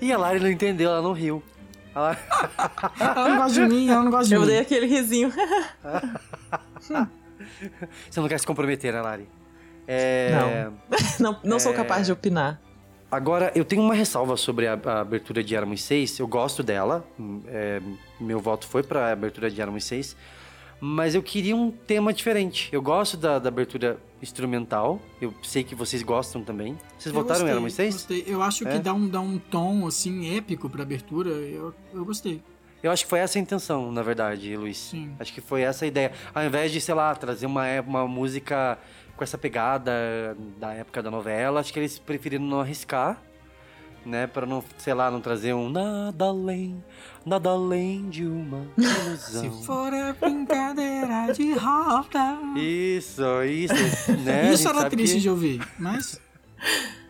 e a Lari não entendeu, ela não riu. Ela... Ela não gosta de mim, ela não gosta de Eu mim. dei aquele risinho. Você não quer se comprometer, né, Lari? É... Não, não sou É. capaz de opinar. Agora, eu tenho uma ressalva sobre a, a abertura de Éramos Seis. Eu gosto dela. hum, é, meu voto foi pra abertura de Éramos Seis. Mas eu queria um tema diferente. Eu gosto da, da abertura instrumental. Eu sei que vocês gostam também. Vocês Eu votaram em gostei, Éramos Seis? gostei. Eu acho É? que dá um, dá um tom, assim, épico pra abertura. Eu, eu gostei. Eu acho que foi essa a intenção, na verdade, Luiz. Acho que foi essa a ideia. Ao invés de, sei lá, trazer uma, é- uma música com essa pegada da época da novela, acho que eles preferiram não arriscar, né? Pra não, sei lá, não trazer um nada além, nada além de uma ilusão. Se for a brincadeira de roda. Isso, isso, né? A Isso era triste que- de ouvir, mas.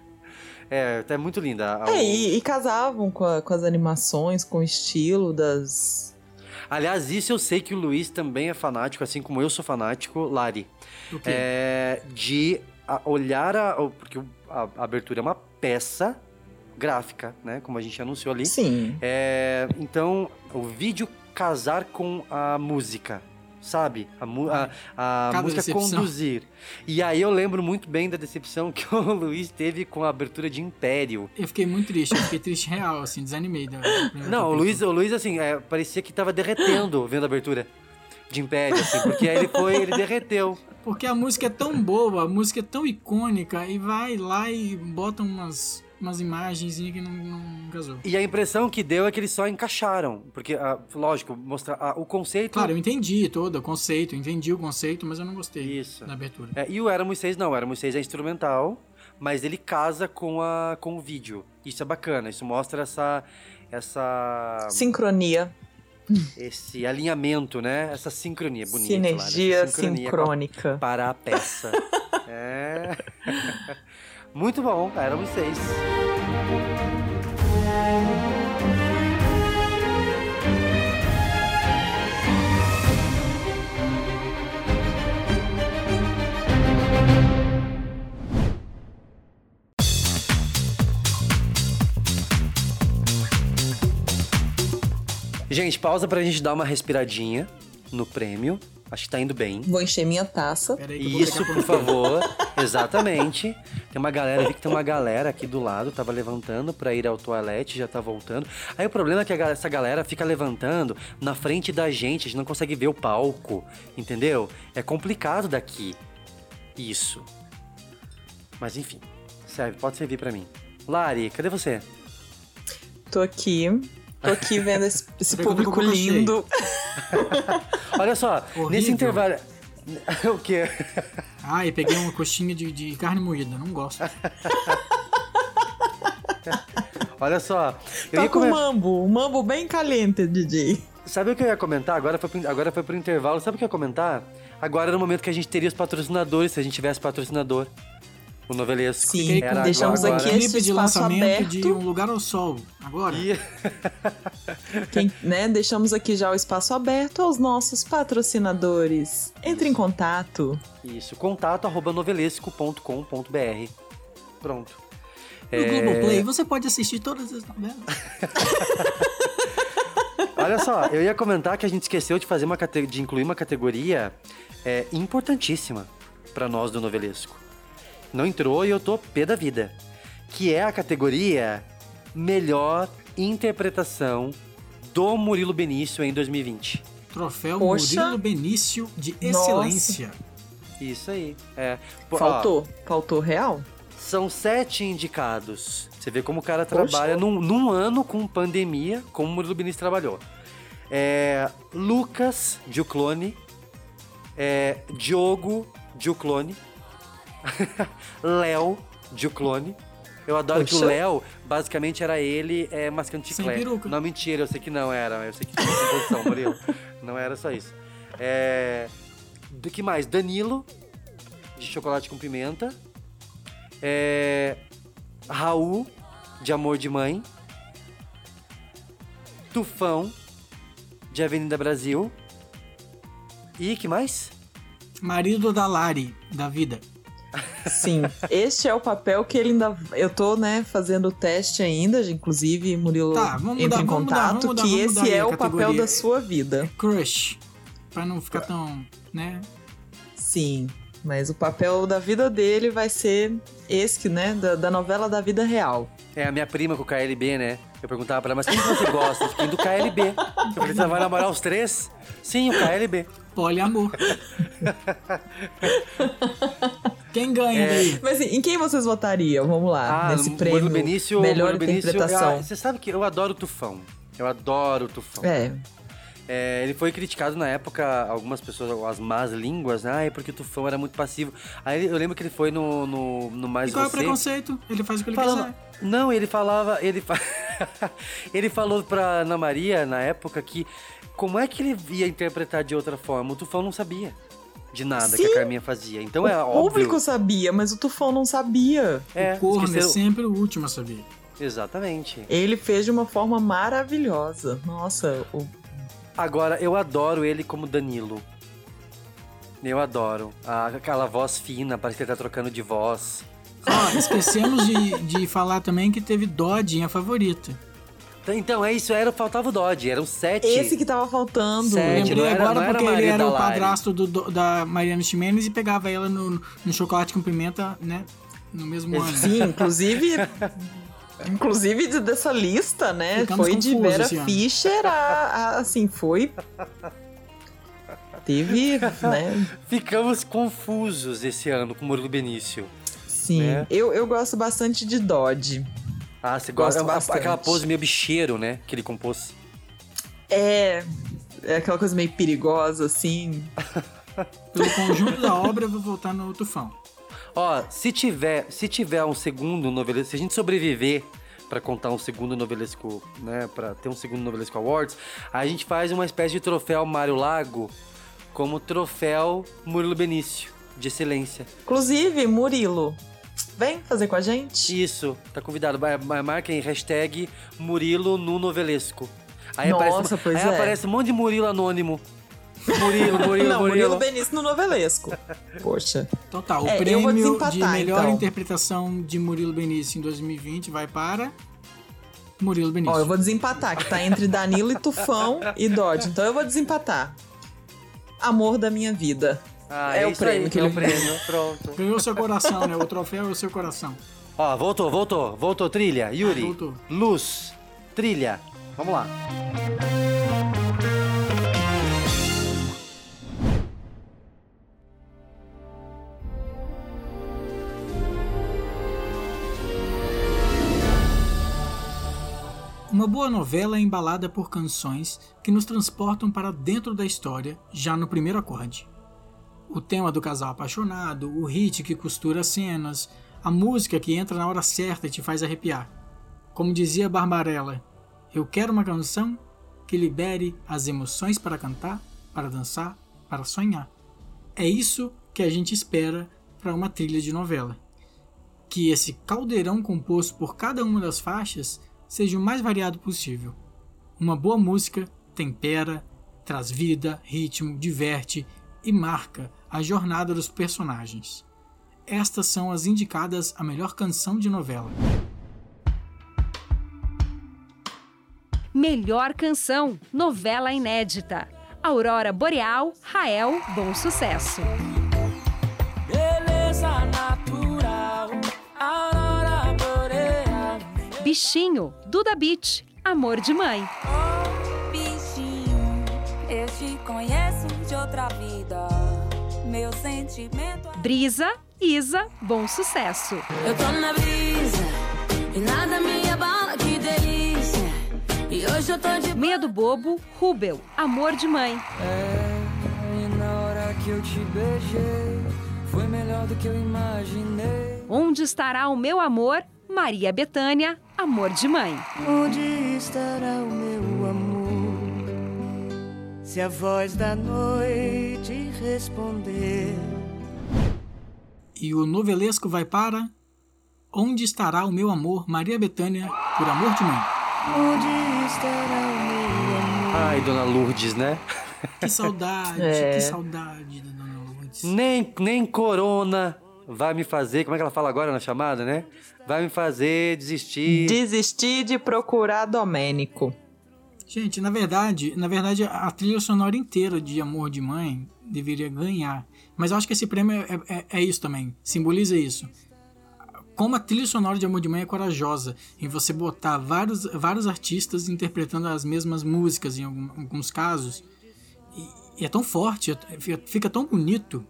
É, é muito linda. É, o- e, e casavam com, a- com as animações, com o estilo das. Aliás, isso eu sei que o Luiz também é fanático, assim como eu sou fanático, Lari. É, de olhar a. Porque a, abertura é uma peça gráfica, né? Como a gente anunciou ali. Sim. É, então, o vídeo casar com a música. Sabe? A, a, a música decepção. conduzir. E aí eu lembro muito bem da decepção que o Luiz teve com a abertura de Império. Eu fiquei muito triste, eu fiquei triste real, assim, desanimei. Da, da Não, o. Luiz, o Luiz assim, é, parecia que tava derretendo vendo a abertura de Império, assim, porque aí ele foi, ele derreteu. Porque a música é tão boa, a música é tão icônica, e vai lá e bota umas, umas imagens que não, não casou. E a impressão que deu é que eles só encaixaram. Porque, ah, lógico, mostrar ah, o conceito. Claro, eu entendi todo o conceito, eu entendi o conceito, mas eu não gostei Isso. da abertura. É, e o Éramos Seis não, o Éramos Seis é instrumental, mas ele casa com, a, com o vídeo. Isso é bacana, isso mostra essa. essa Sincronia. esse alinhamento, né? Essa sincronia bonita. lá, né? Sinergia Essa sincronia sincrônica. Para a peça. é. Muito bom, Éramos Seis. Gente, pausa pra gente dar uma respiradinha no prêmio. Acho que tá indo bem. Vou encher minha taça. Isso, por favor. Exatamente. Tem uma galera, eu vi que tem uma galera aqui do lado, tava levantando pra ir ao toalete, já tá voltando. Aí o problema é que essa galera fica levantando na frente da gente, a gente não consegue ver o palco, entendeu? É complicado daqui. Isso. Mas enfim, serve, pode servir pra mim. Lari, cadê você? Tô aqui. Tô aqui vendo esse, esse Pegou público lindo. Olha só, Horrível. nesse intervalo. o quê? Ah, e peguei uma coxinha de, de carne moída, não gosto. Olha só. Eu Tá ia com come- mambo. Um mambo bem caliente, DJ. Sabe o que eu ia comentar? Agora foi, pro, agora foi pro intervalo. Sabe o que eu ia comentar? Agora era o momento que a gente teria os patrocinadores, se a gente tivesse patrocinador. O novelesco. Sim, Era deixamos agora. aqui Clipe esse de espaço lançamento aberto. de Um Lugar ao Sol. Agora. Quem, né, deixamos aqui já o espaço aberto aos nossos patrocinadores. Entre em contato. Isso, contato arroba novelesco.com.br. Pronto. No É, Globoplay você pode assistir todas as novelas. Olha só, eu ia comentar que a gente esqueceu de fazer uma de incluir uma categoria é, importantíssima para nós do novelesco. Não entrou e eu tô pé da vida. Que é a categoria Melhor Interpretação do Murilo Benício em 2020. Troféu Poxa. Murilo Benício de Nossa. Excelência. Isso aí. É. Pô, ó, Faltou. Faltou real? São sete indicados. Você vê como o cara Poxa. trabalha num, num ano com pandemia, como o Murilo Benício trabalhou. É, Lucas Giuclone, é, Diogo Giuclone, Léo Giuclone. Eu adoro que o Poxa. Léo, basicamente, era ele é, mascando Sem chiclete. peruca. Não, mentira, eu sei que não era. Eu sei que tinha composição, Murilo. Não era só isso. É, do que mais? Danilo, de chocolate com pimenta. É, Raul, de Amor de Mãe. Tufão, de Avenida Brasil. E que mais? Marido da Lari, da vida. Sim, este é o papel que ele ainda. Eu tô, né, fazendo o teste ainda, inclusive, Murilo Tá, vamos entra mudar, em vamos mudar, contato, vamos mudar, que esse é o papel categoria. da sua vida. Crush. Pra não ficar tão, né? Sim, mas o papel da vida dele vai ser esse, que, né, da, da novela da vida real. É a minha prima com o KLB, né? Eu perguntava pra ela, mas quem que você gosta? Quem do KLB? Eu falei, você vai namorar os três? Sim, o KLB. Poliamor. Quem ganha É. Mas assim, em quem vocês votariam? Vamos lá, nesse no prêmio Murilo Benício, melhor Murilo interpretação. ah, você sabe que eu adoro o Tufão. Eu adoro o Tufão. É. É, ele foi criticado na época, algumas pessoas, as más línguas, né? Ah, é porque o Tufão era muito passivo. Aí eu lembro que ele foi no, no, no Mais E qual é o Você. preconceito? Ele faz o que ele Falava- quiser. Não, ele falava. Ele, fa... ele falou pra Ana Maria, na época, que como é que ele ia interpretar de outra forma? O Tufão não sabia de nada que Sim. a Carminha fazia. Então o é óbvio. público sabia, mas o Tufão não sabia. É, o corno é esqueceram- sempre o último a saber. Exatamente. Ele fez de uma forma maravilhosa. Nossa, o Agora, eu adoro ele como Danilo. Eu adoro. Ah, aquela voz fina, parece que ele tá trocando de voz. Ó, esquecemos de, de falar também que teve Dodge em a favorita. Então, é isso, era, faltava o Dodge, eram sete. Esse que tava faltando. Sete, Lembrei era- agora não era porque ele era o padrasto do- do- da Mariana Ximenes e pegava ela no, no chocolate com pimenta, né? No mesmo ano. Sim, inclusive. Inclusive de- dessa lista, né? Ficamos foi de Vera. Fischer a, a- assim, foi. Teve, né? Ficamos confusos esse ano com o Murilo Benício. Sim. Né? Eu, eu gosto bastante de Dodge. Ah, você gosta bastante. aquela pose meio bicheiro, né? Que ele compôs. É. É aquela coisa meio perigosa, assim. Pelo conjunto da obra, eu vou voltar no Tufão. Ó, se tiver, se tiver um segundo novelesco, se a gente sobreviver pra contar um segundo novelesco, né, Pra ter um segundo novelesco awards, a gente faz uma espécie de troféu Mário Lago como troféu Murilo Benício de excelência. Inclusive, Murilo, vem fazer com a gente? Isso, tá convidado. Marquem hashtag Murilo no novelesco. Aí Nossa, aparece, pois aí é. aparece um monte de Murilo anônimo. Murilo, Murilo, Não, Murilo. Murilo Benício no novelesco. Poxa. Então tá, o É, prêmio de melhor então. interpretação de Murilo Benício em 2020 vai para Murilo Benício. Ó, eu vou desempatar, que tá entre Danilo e Tufão e Dodge. Então eu vou desempatar. Amor da minha vida. Ah, é, o isso prêmio aí, que é ele o prêmio, pronto. Ganhou seu coração, né? O troféu é o seu coração. Ó, voltou, voltou, voltou trilha, Yuri. Voltou. Luz, trilha. Vamos lá. Uma boa novela é embalada por canções que nos transportam para dentro da história já no primeiro acorde. O tema do casal apaixonado, o hit que costura as cenas, a música que entra na hora certa e te faz arrepiar. Como dizia Barbarella, eu quero uma canção que libere as emoções para cantar, para dançar, para sonhar. É isso que a gente espera para uma trilha de novela. Que esse caldeirão composto por cada uma das faixas seja o mais variado possível. Uma boa música tempera, traz vida, ritmo, diverte e marca a jornada dos personagens. Estas são as indicadas a melhor canção de novela. Melhor canção, novela inédita. Aurora Boreal, Rael, Bom Sucesso. Beleza natural, aurora boreal. Bichinho, Duda Beat, Amor de Mãe. Meu sentimento. Brisa, Isa, bom sucesso. Eu tô na brisa e nada me abala, que delícia. E hoje eu tô de Medo Bobo, Rubel, Amor de Mãe. É, e na hora que eu te beijei, foi melhor do que eu imaginei. Onde estará o meu amor? Maria Bethânia, Amor de Mãe. Onde estará o meu amor? Se a voz da noite responder. E o novelesco vai para Onde estará o meu amor, Maria Bethânia, por amor de mãe. Onde estará o meu amor? Ai, Dona Lourdes, né? Que saudade, É. que saudade da Dona Lourdes. Nem, nem corona vai me fazer, como é que ela fala agora na chamada, né? Vai me fazer desistir. Desistir de procurar Domênico. Gente, na verdade, na verdade, a trilha sonora inteira de Amor de Mãe deveria ganhar. Mas eu acho que esse prêmio é, é- é isso também, simboliza isso. Como a trilha sonora de Amor de Mãe é corajosa em você botar vários, vários artistas interpretando as mesmas músicas em alguns casos. E, e é tão forte, é- fica tão bonito.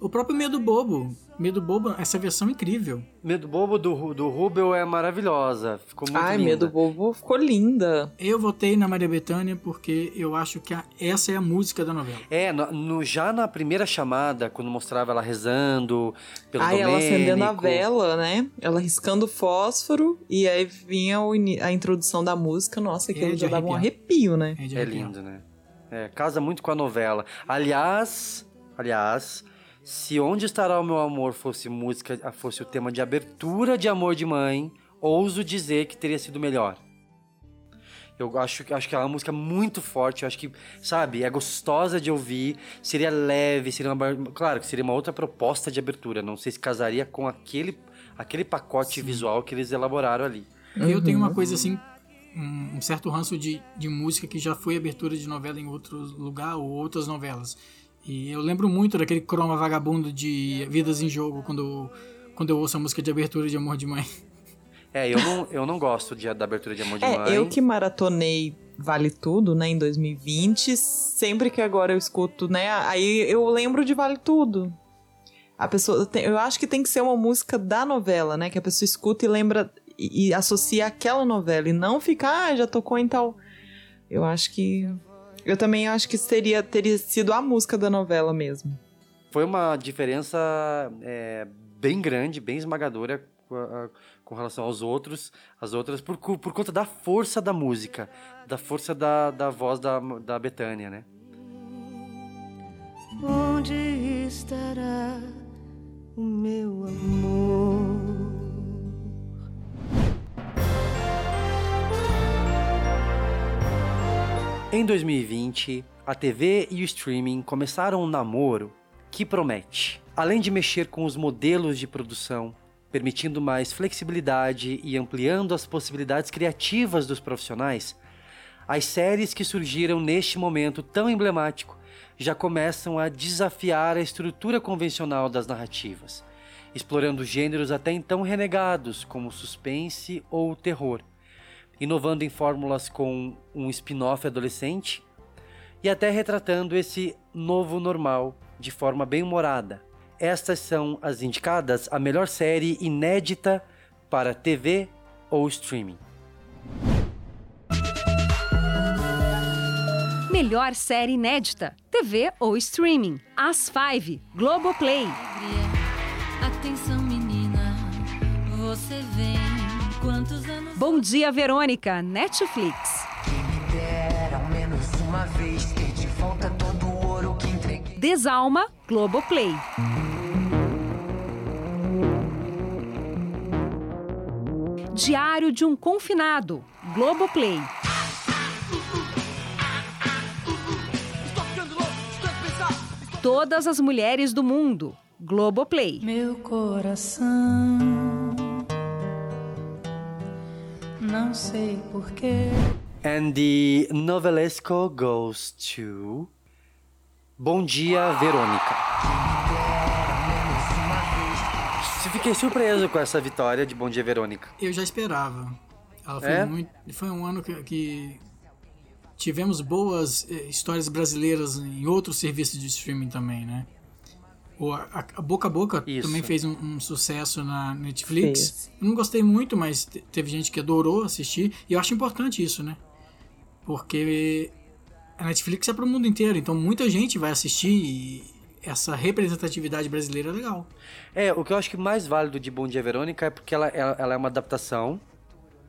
O próprio Medo Bobo. Medo Bobo, essa versão é incrível. Medo Bobo do, do Rubel é maravilhosa. Ficou muito Ai, linda. Medo Bobo ficou linda. Eu votei na Maria Bethânia porque eu acho que a- essa é a música da novela. É, no, no- já na primeira chamada, quando mostrava ela rezando pelo Ai, ela acendendo a Domênico. vela, né? Ela riscando fósforo e aí vinha o a introdução da música. Nossa, aquilo É já dava um arrepio, né? É lindo, né? É, casa muito com a novela. Aliás, aliás, se Onde Estará o Meu Amor fosse música, fosse o tema de abertura de Amor de Mãe, ouso dizer que teria sido melhor. Eu acho, que- acho que é uma música muito forte, eu acho que, sabe, é gostosa de ouvir, seria leve, seria uma, claro que seria uma outra proposta de abertura, não sei se casaria com aquele, aquele pacote visual que eles elaboraram ali. Eu tenho Uhum. uma coisa assim, um, um certo ranço de, de música que já foi abertura de novela em outro lugar ou outras novelas. E eu lembro muito daquele croma vagabundo de Vidas em Jogo quando, quando eu ouço a música de abertura de Amor de Mãe. É, eu não, eu não gosto de, da abertura de Amor de É, Mãe. eu que maratonei Vale Tudo, né, em 2020, sempre que agora eu escuto, né, aí eu lembro de Vale Tudo. A pessoa, tem- eu acho que tem que ser uma música da novela, né, que a pessoa escuta e lembra e, e associa aquela novela e não ficar, ah, já tocou em tal. Eu acho que eu também acho que seria teria sido a música da novela mesmo. Foi uma diferença é, bem grande, bem esmagadora com, relação aos outros, as outras, por, por conta da força da música, da força da, da voz da, da Betânia, né? Onde estará o meu amor? Em 2020, a TV e o streaming começaram um namoro que promete. Além de mexer com os modelos de produção, permitindo mais flexibilidade e ampliando as possibilidades criativas dos profissionais, as séries que surgiram neste momento tão emblemático já começam a desafiar a estrutura convencional das narrativas, explorando gêneros até então renegados, como suspense ou terror, inovando em fórmulas com um spin-off adolescente e até retratando esse novo normal de forma bem humorada. Estas são as indicadas a melhor série inédita para TV ou streaming. Melhor série inédita, TV ou streaming. As Five, Globoplay. Atenção, menina, você Bom Dia Verônica, Netflix. Dera ao menos uma vez ter de volta todo o ouro que entreguei. Desalma, Globoplay. Diário de um Confinado, Globoplay. Todas as mulheres do mundo, Globoplay. Meu coração, não sei porquê. And the novelesco goes to Bom Dia Verônica. Fiquei surpreso com essa vitória de Bom Dia Verônica. Eu já esperava. Ela foi, É? muito, foi um ano que, que tivemos boas eh, histórias brasileiras em outros serviços de streaming também, né? O, a, a Boca a Boca Isso. também fez um, um, sucesso na Netflix. Fez. Eu não gostei muito, mas teve gente que adorou assistir. E eu acho importante isso, né? Porque a Netflix é para o mundo inteiro, então muita gente vai assistir e essa representatividade brasileira é legal. É, o que eu acho que mais válido de Bom Dia Verônica é porque ela, ela, ela é uma adaptação,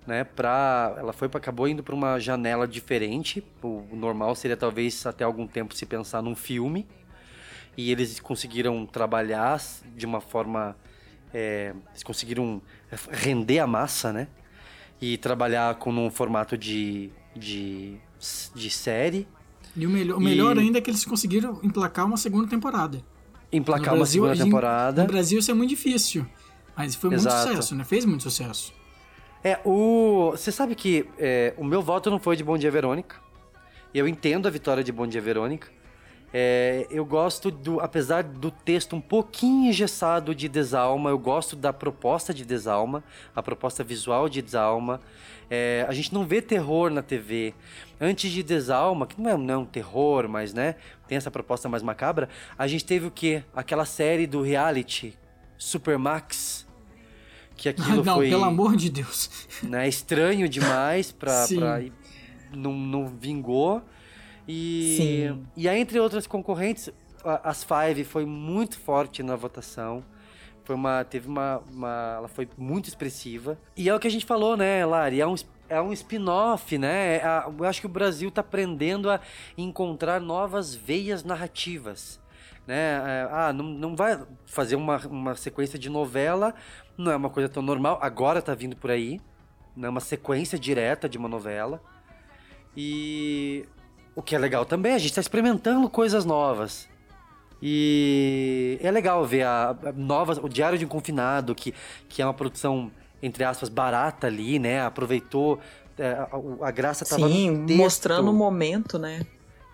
né, pra... Ela foi, acabou indo para uma janela diferente. O normal seria talvez até algum tempo se pensar num filme. E eles conseguiram trabalhar de uma forma... É, eles conseguiram render a massa, né? E trabalhar com um formato de, de, de série e o melhor, o melhor ainda é que eles conseguiram emplacar uma segunda temporada. Emplacar no uma Brasil, segunda temporada. No Brasil isso é muito difícil. Mas foi Exato. muito sucesso, né? Fez muito sucesso. É, o. Você sabe que é, o meu voto não foi de Bom Dia Verônica. Eu entendo a vitória de Bom Dia Verônica. É, eu gosto do, apesar do texto um pouquinho engessado de Desalma, eu gosto da proposta de Desalma, a proposta visual de Desalma. É, a gente não vê terror na TV. Antes de Desalma, que não é, não é um terror, mas né, tem essa proposta mais macabra, a gente teve o quê? Aquela série do reality Supermax. Que aquilo não, foi. pelo amor de Deus. Né, estranho demais pra. pra não, não vingou. E, Sim. e aí, entre outras concorrentes, as Five foi muito forte na votação. Foi uma. Teve uma, uma. Ela foi muito expressiva. E é o que a gente falou, né, Lari? É um, é um spin-off, né? É, eu acho que o Brasil está aprendendo a encontrar novas veias narrativas. Né? É, ah, não, não vai fazer uma, uma sequência de novela, não é uma coisa tão normal. Agora tá vindo por aí, né? Uma sequência direta de uma novela. E o que é legal também, a gente está experimentando coisas novas. E é legal ver a, a novas, o Diário de um Confinado, que, que é uma produção, entre aspas, barata ali, né? Aproveitou. É, a, a, graça estava Sim, mostrando o momento, né?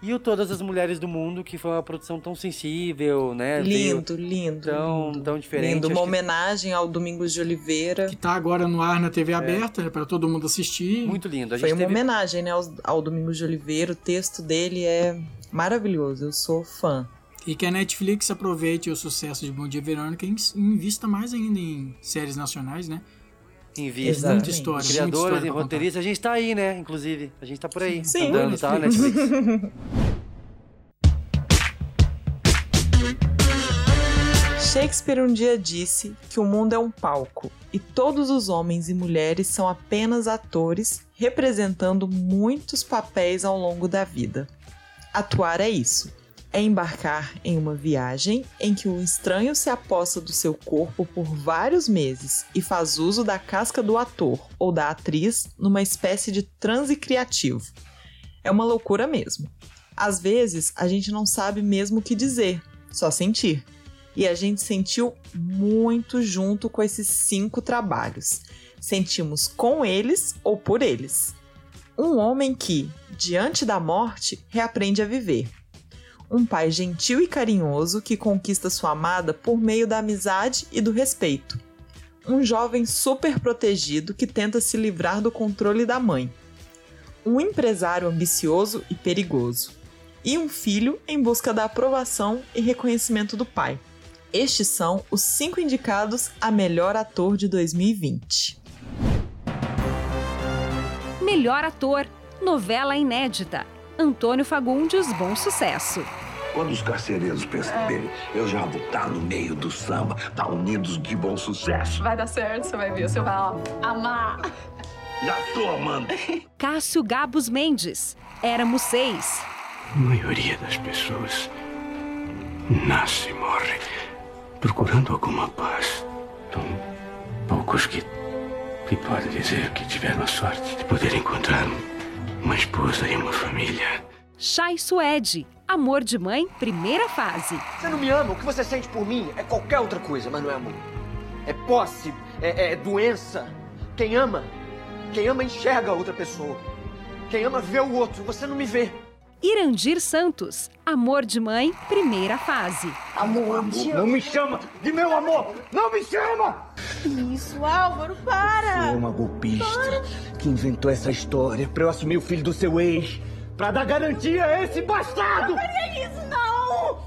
E o Todas as Mulheres do Mundo, que foi uma produção tão sensível, né? Lindo, lindo. Tão, lindo. tão diferente. Lindo, uma homenagem que... ao Domingos de Oliveira. Que tá agora no ar na TV é. aberta, para todo mundo assistir. Muito lindo. foi uma teve... homenagem, né, ao, ao Domingos de Oliveira. O texto dele é maravilhoso, eu sou fã. E que a Netflix aproveite o sucesso de Bom Dia Verônica e invista mais ainda em séries nacionais, né? Invista. Muita história. Criadores e roteiristas, a gente tá aí, né? Inclusive, a gente tá por aí. Sim, andando, tá? Netflix. Shakespeare um dia disse que o mundo é um palco e todos os homens e mulheres são apenas atores representando muitos papéis ao longo da vida. Atuar é isso é embarcar em uma viagem em que um estranho se aposta do seu corpo por vários meses e faz uso da casca do ator ou da atriz numa espécie de transe criativo. É uma loucura mesmo. Às vezes, a gente não sabe mesmo o que dizer, só sentir. E a gente sentiu muito junto com esses cinco trabalhos. Sentimos com eles ou por eles. Um homem que, diante da morte, reaprende a viver um pai gentil e carinhoso que conquista sua amada por meio da amizade e do respeito. Um jovem super protegido que tenta se livrar do controle da mãe. Um empresário ambicioso e perigoso. E um filho em busca da aprovação e reconhecimento do pai. Estes são os cinco indicados a melhor ator de 2020. Melhor ator, novela inédita. Antônio Fagundes, bom sucesso. Quando os carcereiros perceberem, eu já vou estar no meio do samba, tá unidos de bom sucesso. Vai dar certo, você vai ver, você vai ó, amar. Já tô amando. Cássio Gabos Mendes, Éramos Seis. A maioria das pessoas nasce e morre procurando alguma paz. São poucos que, que podem dizer que tiveram a sorte de poder encontrar uma esposa e uma família. Chay Suede, Amor de Mãe, primeira fase. Você não me ama, o que você sente por mim é qualquer outra coisa, mas não é amor. É posse, é, é doença. Quem ama, quem ama enxerga a outra pessoa. Quem ama vê o outro, você não me vê. Irandir Santos, Amor de Mãe, primeira fase. Amor, de... não me chama de meu amor! Não me chama! Isso, Álvaro, para! Você é uma golpista para. que inventou essa história pra eu assumir o filho do seu ex. Pra dar garantia a esse bastardo! Não faria isso, não!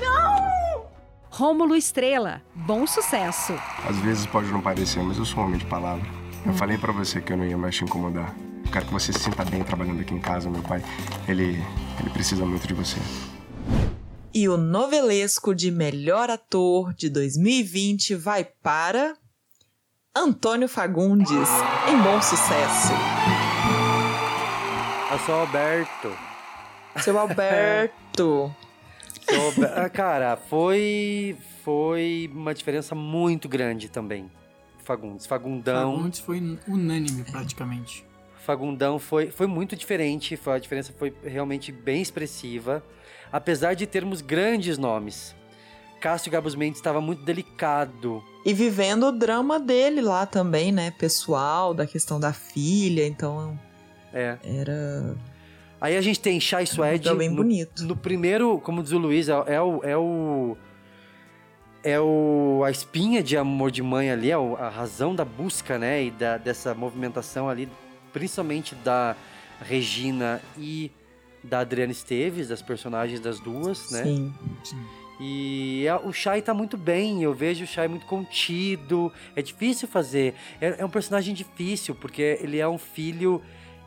Não! Rômulo Estrela, bom sucesso. Às vezes pode não parecer, mas eu sou um homem de palavra. Eu Hum. falei pra você que eu não ia mais te incomodar. Eu quero que você se sinta bem trabalhando aqui em casa, meu pai. Ele, ele precisa muito de você. E o novelesco de melhor ator de 2020 vai para Antônio Fagundes, em bom sucesso. Eu sou Alberto. Seu Alberto. Sou Ah, Cara, foi. Foi uma diferença muito grande também. Fagundes. Fagundão. Fagundes foi unânime, praticamente. Fagundão foi, foi muito diferente, foi, a diferença foi realmente bem expressiva, apesar de termos grandes nomes. Cássio Gabus Mendes estava muito delicado. E vivendo o drama dele lá também, né? Pessoal, da questão da filha, então É. era. Aí a gente tem Shai Suede. bem no, bonito. No primeiro, como diz o Luiz, é, é o. É o. É o, a espinha de amor de mãe ali, é a razão da busca, né? E da, dessa movimentação ali, principalmente da Regina e da Adriana Esteves, das personagens das duas, né? Sim. E é- o Shai tá muito bem, eu vejo o Shai muito contido. É difícil fazer. É, é um personagem difícil, porque ele é um filho.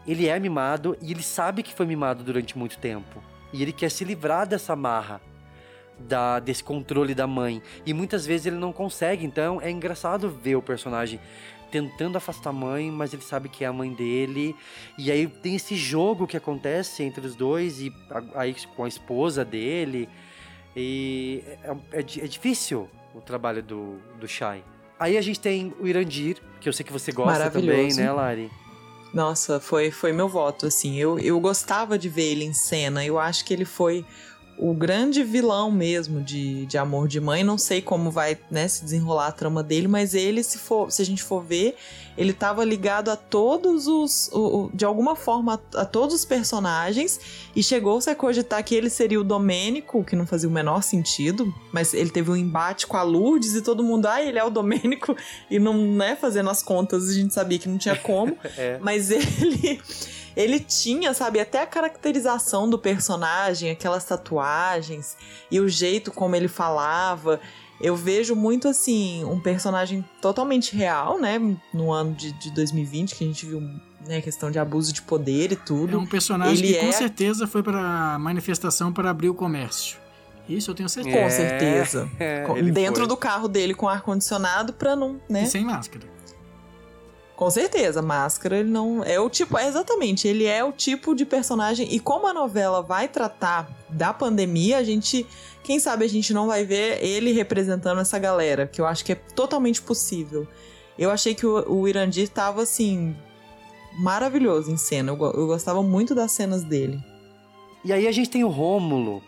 Ele é mimado e ele sabe que foi mimado durante muito tempo. E ele quer se livrar dessa marra. Da, desse controle da mãe. E muitas vezes ele não consegue. Então é engraçado ver o personagem tentando afastar a mãe, mas ele sabe que é a mãe dele. E aí tem esse jogo que acontece entre os dois e aí com a esposa dele. E é, é di- é difícil o trabalho do, do Shai. Aí a gente tem o Irandir, que eu sei que você gosta também, né, Lari? Nossa, foi, foi meu voto, assim. Eu, eu gostava de ver ele em cena. Eu acho que ele foi o grande vilão mesmo de, de Amor de Mãe. Não sei como vai né, se desenrolar a trama dele, mas ele, se, for, se a gente for ver, ele estava ligado a todos os. o- o- de alguma forma, a, a todos os personagens. E chegou-se a cogitar que ele seria o Domênico, que não fazia o menor sentido. Mas ele teve um embate com a Lourdes e todo mundo, ah, ele é o Domênico. E não, né, fazendo as contas, a gente sabia que não tinha como. É. Mas ele. Ele tinha, sabe, até a caracterização do personagem, aquelas tatuagens e o jeito como ele falava. Eu vejo muito assim, um personagem totalmente real, né? No ano de, de 2020, que a gente viu né, questão de abuso de poder e tudo. É um personagem ele que com é certeza foi pra manifestação para abrir o comércio. Isso eu tenho certeza. Com certeza. É, Com- ele dentro foi. do carro dele com ar-condicionado pra não, né? E sem máscara. Com certeza, máscara ele não é o tipo, é exatamente, ele é o tipo de personagem e como a novela vai tratar da pandemia, a gente, quem sabe a gente não vai ver ele representando essa galera, que eu acho que é totalmente possível. Eu achei que o, o Irandir tava assim maravilhoso em cena. Eu, eu gostava muito das cenas dele. E aí a gente tem o Rômulo,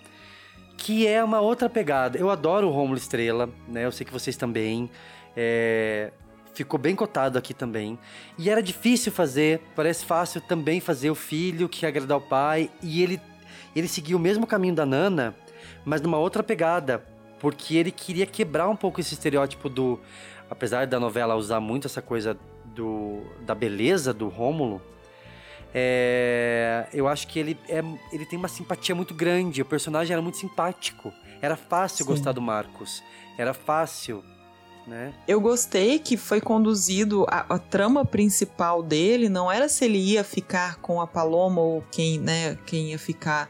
que é uma outra pegada. Eu adoro o Rômulo Estrela, né? Eu sei que vocês também. É, Ficou bem cotado aqui também. E era difícil fazer, parece fácil também fazer o filho que agradar o pai. E ele, ele seguiu o mesmo caminho da Nana, mas numa outra pegada. Porque ele queria quebrar um pouco esse estereótipo do. Apesar da novela usar muito essa coisa do, da beleza do Rômulo, é, eu acho que ele, é, ele tem uma simpatia muito grande. O personagem era muito simpático. Era fácil Sim. gostar do Marcos. Era fácil, né? Eu gostei que foi conduzido a, a trama principal dele não era se ele ia ficar com a Paloma ou quem, né, quem ia ficar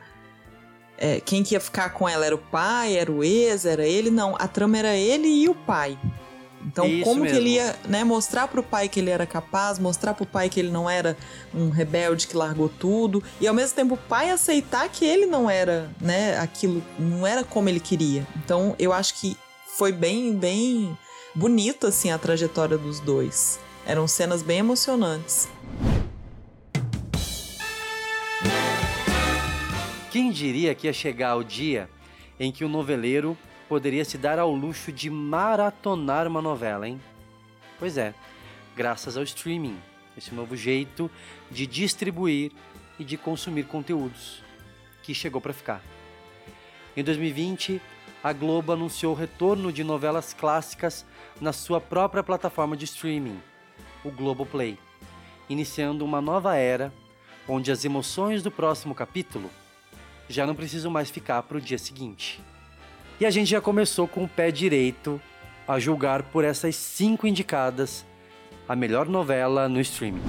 é, quem que ia ficar com ela era o pai, era o ex, era ele, não, a trama era ele e o pai. Então, Isso como que ele mesmo. ia né, mostrar pro pai que ele era capaz, mostrar pro pai que ele não era um rebelde que largou tudo, e ao mesmo tempo o pai aceitar que ele não era, né, aquilo, não era como ele queria. Então, eu acho que foi bem, bem bonita assim a trajetória dos dois. Eram cenas bem emocionantes. Quem diria que ia chegar o dia em que o noveleiro poderia se dar ao luxo de maratonar uma novela, hein? Pois é, graças ao streaming, esse novo jeito de distribuir e de consumir conteúdos que chegou para ficar. Em 2020, a Globo anunciou o retorno de novelas clássicas na sua própria plataforma de streaming, o Globoplay, iniciando uma nova era onde as emoções do próximo capítulo já não precisam mais ficar para o dia seguinte. E a gente já começou com o pé direito a julgar por essas cinco indicadas a melhor novela no streaming.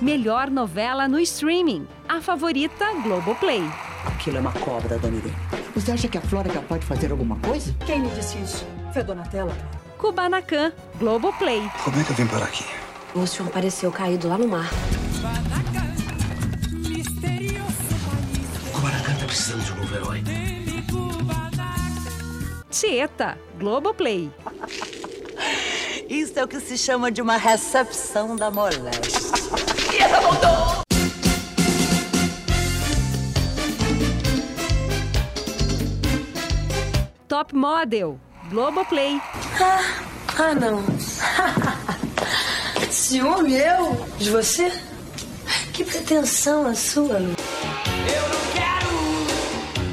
Melhor novela no streaming. A favorita Globoplay. Aquilo é uma cobra, Dona Irene. Você acha que a Flora é capaz de fazer alguma coisa? Quem me disse isso? Foi a Donatella? Kubanacan, Globoplay. Como é que eu vim parar aqui? O senhor apareceu caído lá no mar. O Kubanacan tá precisando de um novo herói. Tieta, Globoplay. Isso é o que se chama de uma recepção da moléstia. E ela voltou! Top Model, Globoplay. Ah, ah não. Ciúme eu? De você? Que pretensão a sua, Lu. Eu não quero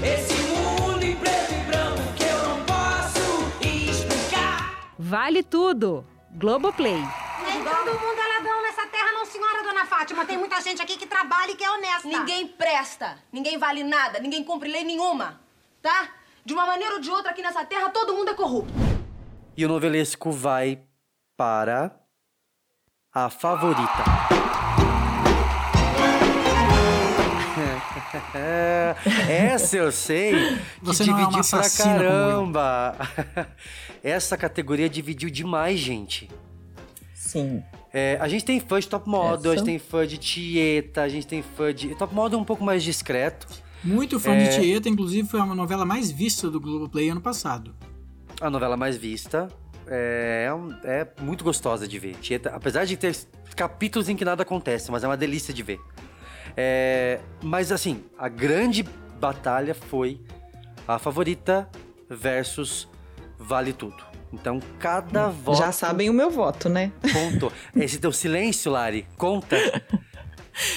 esse mundo em preto e branco que eu não posso explicar. Vale tudo, Globoplay. Nem todo mundo é ladrão nessa terra, não, senhora Dona Fátima. Tem muita gente aqui que trabalha e que é honesta. Ninguém presta, ninguém vale nada, ninguém cumpre lei nenhuma, tá? De uma maneira ou de outra aqui nessa terra todo mundo é corrupto. E o novelesco vai para a favorita. Essa eu sei que Você não é dividiu uma pra caramba. Essa categoria dividiu demais, gente. Sim. É, a gente tem fã de Top Model, a Essa. gente tem fã de Tieta, a gente tem fã de. Top Model é um pouco mais discreto. Muito fã É. de Tieta, inclusive foi uma novela mais vista do Globoplay ano passado. A novela mais vista. É, é é muito gostosa de ver. Tieta, apesar de ter capítulos em que nada acontece, mas é uma delícia de ver. É, mas assim, a grande batalha foi a favorita versus Vale Tudo. Então, cada voto. Já sabem o meu voto, né? Contou. Esse teu silêncio, Lari, conta.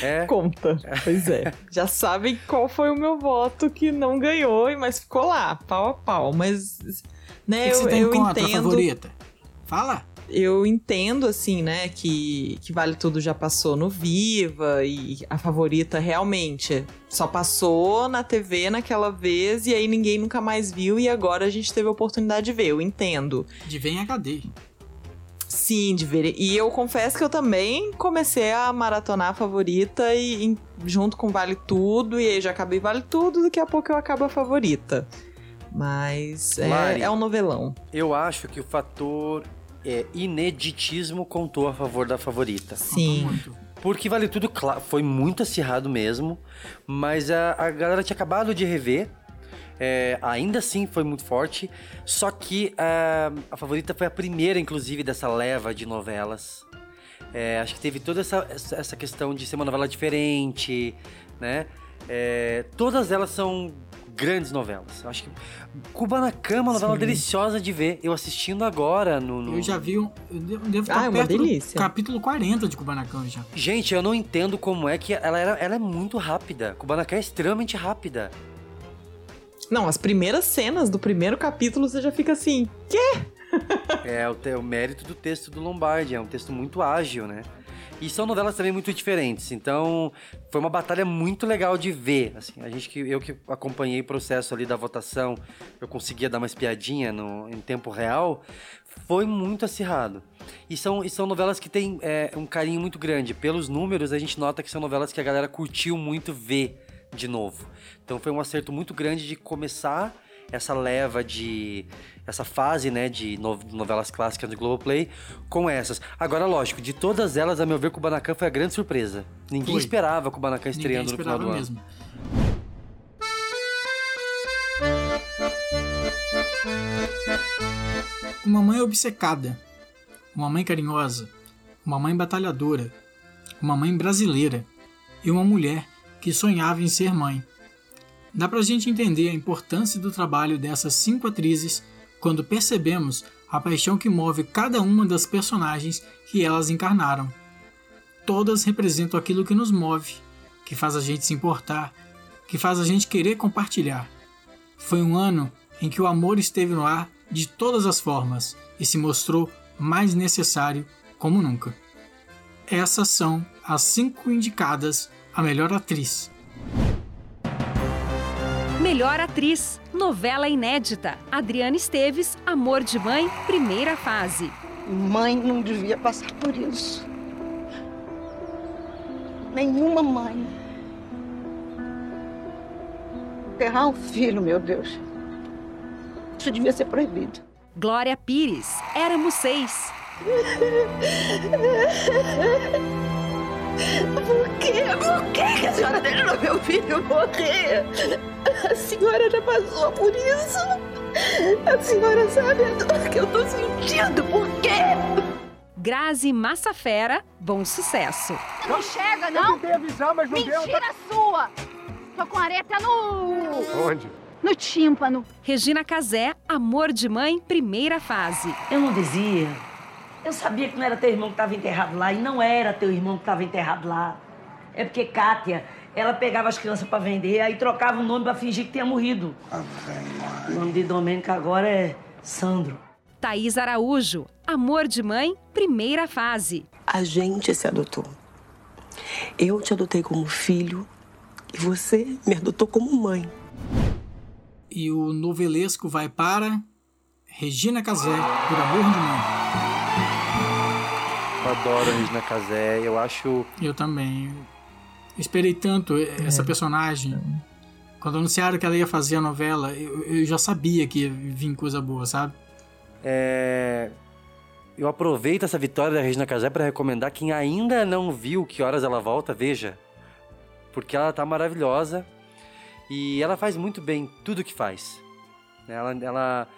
É. Conta. Pois é. Já sabem qual foi o meu voto que não ganhou, mas ficou lá, pau a pau. Mas, né, que que eu, tem eu entendo. favorita? Fala. Eu entendo, assim, né, que, que Vale Tudo já passou no Viva e a favorita realmente só passou na TV naquela vez e aí ninguém nunca mais viu e agora a gente teve a oportunidade de ver. Eu entendo. De ver em HD. Sim, de ver. E eu confesso que eu também comecei a maratonar a favorita e em- junto com Vale Tudo, e aí já acabei Vale Tudo, daqui a pouco eu acabo a favorita. Mas é, Lari. é um novelão. Eu acho que o fator é, ineditismo contou a favor da favorita. Sim. Porque Vale Tudo, claro, foi muito acirrado mesmo, mas a, a galera tinha acabado de rever. É, ainda assim foi muito forte, só que a, a favorita foi a primeira, inclusive, dessa leva de novelas. É, acho que teve toda essa, essa, questão de ser uma novela diferente, né? É, todas elas são grandes novelas. Acho que Kubanacan é uma novela Sim. deliciosa de ver. Eu assistindo agora no. no- Eu já vi um. Eu devo devo Ah, estar é uma delícia. capítulo 40 de Kubanacan já. Gente, eu não entendo como é que ela, era, ela é muito rápida. Kubanacan é extremamente rápida. Não, as primeiras cenas do primeiro capítulo você já fica assim, quê? É o, o mérito do texto do Lombardi, é um texto muito ágil, né? E são novelas também muito diferentes, então foi uma batalha muito legal de ver. Assim, a gente que eu que acompanhei o processo ali da votação, eu conseguia dar uma espiadinha no, em tempo real, foi muito acirrado. E são, e são novelas que têm é, um carinho muito grande. Pelos números, a gente nota que são novelas que a galera curtiu muito ver de novo. Então foi um acerto muito grande de começar essa leva de essa fase, né, de no- novelas clássicas do Globoplay com essas. Agora, lógico, de todas elas, a meu ver, Kubanacan foi a grande surpresa. Ninguém Foi. esperava Kubanacan estreando Ninguém no final do esperava ano. mesmo. Uma mãe obcecada, uma mãe carinhosa, uma mãe batalhadora, uma mãe brasileira e uma mulher que sonhava em ser mãe. Dá pra gente entender a importância do trabalho dessas cinco atrizes quando percebemos a paixão que move cada uma das personagens que elas encarnaram. Todas representam aquilo que nos move, que faz a gente se importar, que faz a gente querer compartilhar. Foi um ano em que o amor esteve no ar de todas as formas e se mostrou mais necessário como nunca. Essas são as cinco indicadas a melhor atriz. Melhor atriz, novela inédita. Adriana Esteves, Amor de Mãe, primeira fase. Mãe não devia passar por isso. Nenhuma mãe. Enterrar um filho, meu Deus. Isso devia ser proibido. Glória Pires, Éramos Seis. Por quê? Por quê que a senhora deixou meu filho morrer? A senhora já passou por isso. A senhora sabe a dor que eu tô sentindo. Por quê? Grazi Massafera, bom sucesso. Não chega, não? Eu tentei avisar, mas não Mentira deu. Tá... sua! Tô com areta no... Onde? No tímpano. Regina Casé, Amor de Mãe, primeira fase. Eu não dizia. Eu sabia que não era teu irmão que estava enterrado lá e não era teu irmão que estava enterrado lá. É porque Kátia, ela pegava as crianças para vender, aí trocava o nome para fingir que tinha morrido. O nome de Domênica agora é Sandro. Thaís Araújo, Amor de Mãe, primeira fase. A gente se adotou. Eu te adotei como filho e você me adotou como mãe. E o novelesco vai para Regina Casé, por Amor de Mãe. Eu adoro a Regina Casé, eu acho... Eu também. Esperei tanto essa personagem. Quando anunciaram que ela ia fazer a novela, eu, eu já sabia que ia vir coisa boa, sabe? É... Eu aproveito essa vitória da Regina Casé para recomendar quem ainda não viu Que Horas Ela Volta, veja. Porque ela tá maravilhosa e ela faz muito bem tudo que faz. Ela, ela,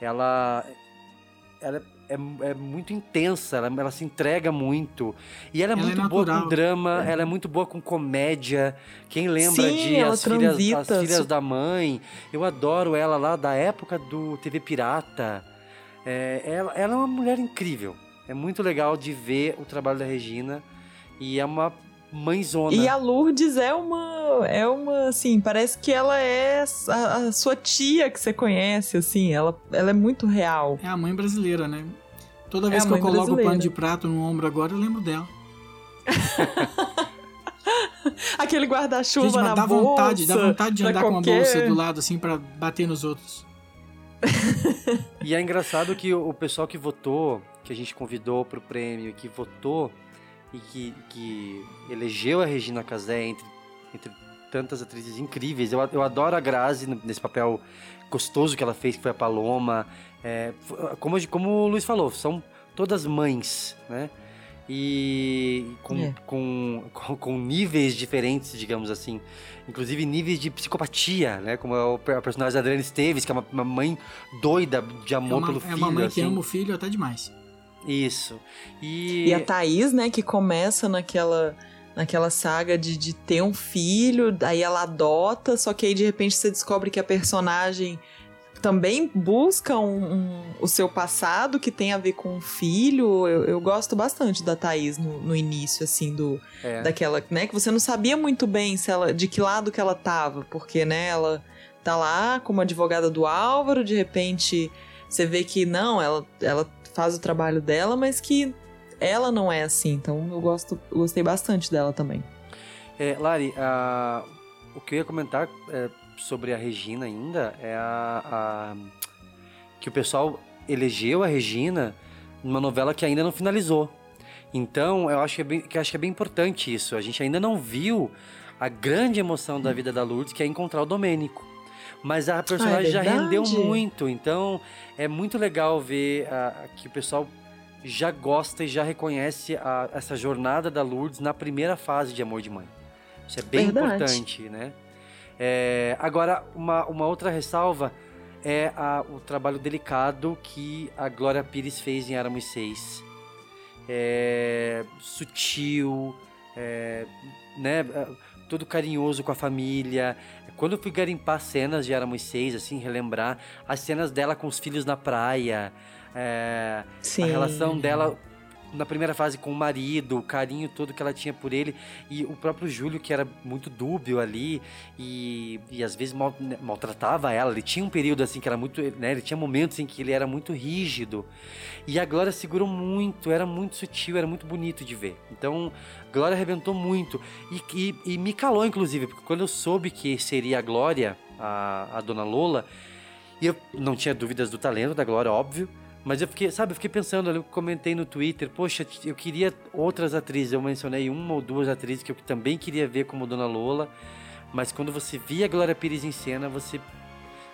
ela, ela é, é muito intensa, ela, ela se entrega muito. E ela é Ela é muito boa natural. com drama, ela é muito boa com comédia. Quem lembra Sim, de as filhas, as filhas da Mãe? Eu adoro ela lá da época do TV Pirata. É, ela, ela é uma mulher incrível. É muito legal de ver o trabalho da Regina. E é uma mãezona. E a Lourdes é uma. É uma, assim, parece que ela é a, a sua tia que você conhece, assim. Ela, ela é muito real. É a mãe brasileira, né? Toda É vez a que eu coloco o brasileira. pano de prato no ombro agora, eu lembro dela. Aquele guarda-chuva Gente, mas na dá bolsa. vontade, dá vontade de andar com uma qualquer- bolsa do lado, assim, pra bater nos outros. E é engraçado que o o pessoal que votou, que a gente convidou pro prêmio, que votou e que, que elegeu a Regina Casé entre, entre tantas atrizes incríveis. Eu, eu adoro a Grazi nesse papel gostoso que ela fez, que foi a Paloma. É, f- como, como o Luiz falou, são todas mães, né? E com, É. com, com, com níveis diferentes, digamos assim. Inclusive níveis de psicopatia, né? Como é a personagem da Adriana Esteves, que é uma, uma mãe doida de É amor uma, pelo é filho. uma mãe assim. que ama o filho até demais. Isso. E, E a Thaís, né, que começa naquela, naquela saga de, de ter um filho, aí ela adota, só que aí de repente você descobre que a personagem também busca um, um- o seu passado que tem a ver com o filho. Eu, eu gosto bastante da Thaís no, no início, assim, do, É. daquela, né, que você não sabia muito bem se ela, de que lado que ela tava, porque, né, ela tá lá como advogada do Álvaro, de repente você vê que não, ela, ela faz o trabalho dela, mas que ela não é assim. Então eu gosto, gostei bastante dela também. É, Lari, o que eu ia comentar é, sobre a Regina ainda é a, a- que o pessoal elegeu a Regina numa novela que ainda não finalizou. Então, eu acho que, é bem, que acho que é bem importante isso. A gente ainda não viu a grande emoção da vida da Lourdes, que é encontrar o Domênico. Mas a personagem já rendeu Ah, verdade. muito, então é muito legal ver ah, que o pessoal já gosta e já reconhece a- essa jornada da Lourdes na primeira fase de Amor de Mãe. Isso é bem Verdade. importante, né? É, agora, uma, uma outra ressalva é a- o trabalho delicado que a Glória Pires fez em Éramos Seis. É, sutil, é, né? Todo carinhoso com a família. Quando eu fui garimpar cenas de Éramos Seis, assim, relembrar as cenas dela com os filhos na praia, é, a relação dela na primeira fase com o marido, o carinho todo que ela tinha por ele e o próprio Júlio que era muito dúbio ali e, e às vezes mal- né, maltratava ela. Ele tinha um período assim que era muito, né, ele tinha momentos em que ele era muito rígido. E a Glória segurou muito, era muito sutil, era muito bonito de ver. Então, Glória arrebentou muito e, e, e me calou inclusive, porque quando eu soube que seria a Glória a, a, Dona Lola. Eu não tinha dúvidas do talento da Glória, óbvio. Mas eu fiquei, sabe, eu fiquei pensando, eu comentei no Twitter, poxa, eu queria outras atrizes. Eu mencionei uma ou duas atrizes que eu também queria ver como Dona Lola. Mas quando você via a Glória Pires em cena, você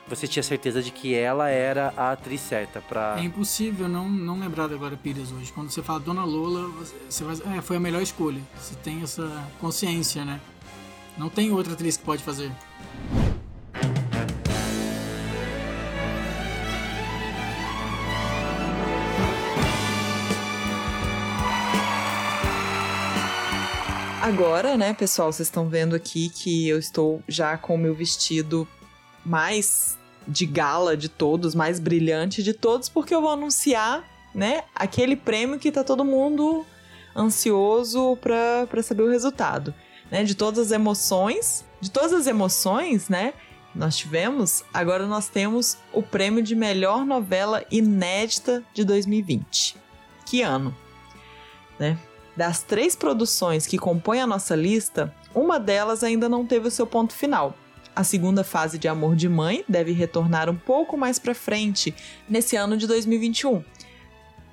você tinha certeza de que ela era a atriz certa para É impossível não, não lembrar da Glória Pires hoje. Quando você fala Dona Lola, você vai, é, foi a melhor escolha. Você tem essa consciência, né? Não tem outra atriz que pode fazer. Agora, né, pessoal, vocês estão vendo aqui que eu estou já com o meu vestido mais de gala de todos, mais brilhante de todos, porque eu vou anunciar, né, aquele prêmio que tá todo mundo ansioso para saber o resultado, né, de todas as emoções, de todas as emoções, né, nós tivemos, agora nós temos o prêmio de melhor novela inédita de 2020. Que ano, né? Das três produções que compõem a nossa lista, uma delas ainda não teve o seu ponto final. A segunda fase de Amor de Mãe deve retornar um pouco mais para frente, nesse ano de 2021,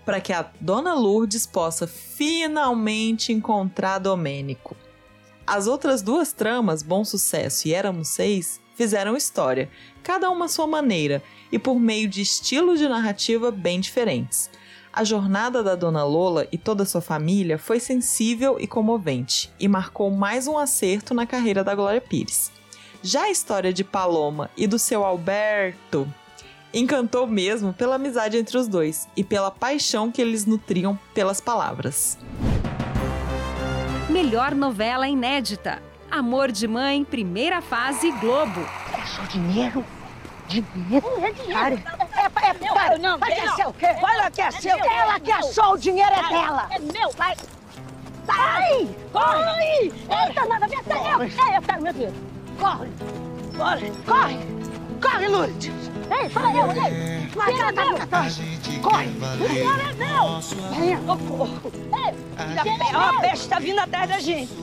para que a Dona Lourdes possa finalmente encontrar Domênico. As outras duas tramas, Bom Sucesso e Éramos Seis, fizeram história, cada uma à sua maneira e por meio de estilos de narrativa bem diferentes. A jornada da Dona Lola e toda a sua família foi sensível e comovente e marcou mais um acerto na carreira da Glória Pires. Já a história de Paloma e do seu Alberto encantou mesmo pela amizade entre os dois e pela paixão que eles nutriam pelas palavras. Melhor novela inédita: Amor de Mãe, primeira fase Globo. É só dinheiro? Dinheiro? É dinheiro. É, é, meu. Para, não, vai quer ser o quê? Vai lá, quer ser o quê? Ela quer só o dinheiro é dela. É meu. Vai. Sai! Corre! Eita, nada, vem até eu. É, eu pego meu dinheiro. Corre! Corre! Corre! Corre, Lourdes! Ei, para eu, ei! Mas dinheiro é meu! Corre! O dinheiro é meu! Venha, socorro! Ei, Ó, a peste tá vindo atrás da gente.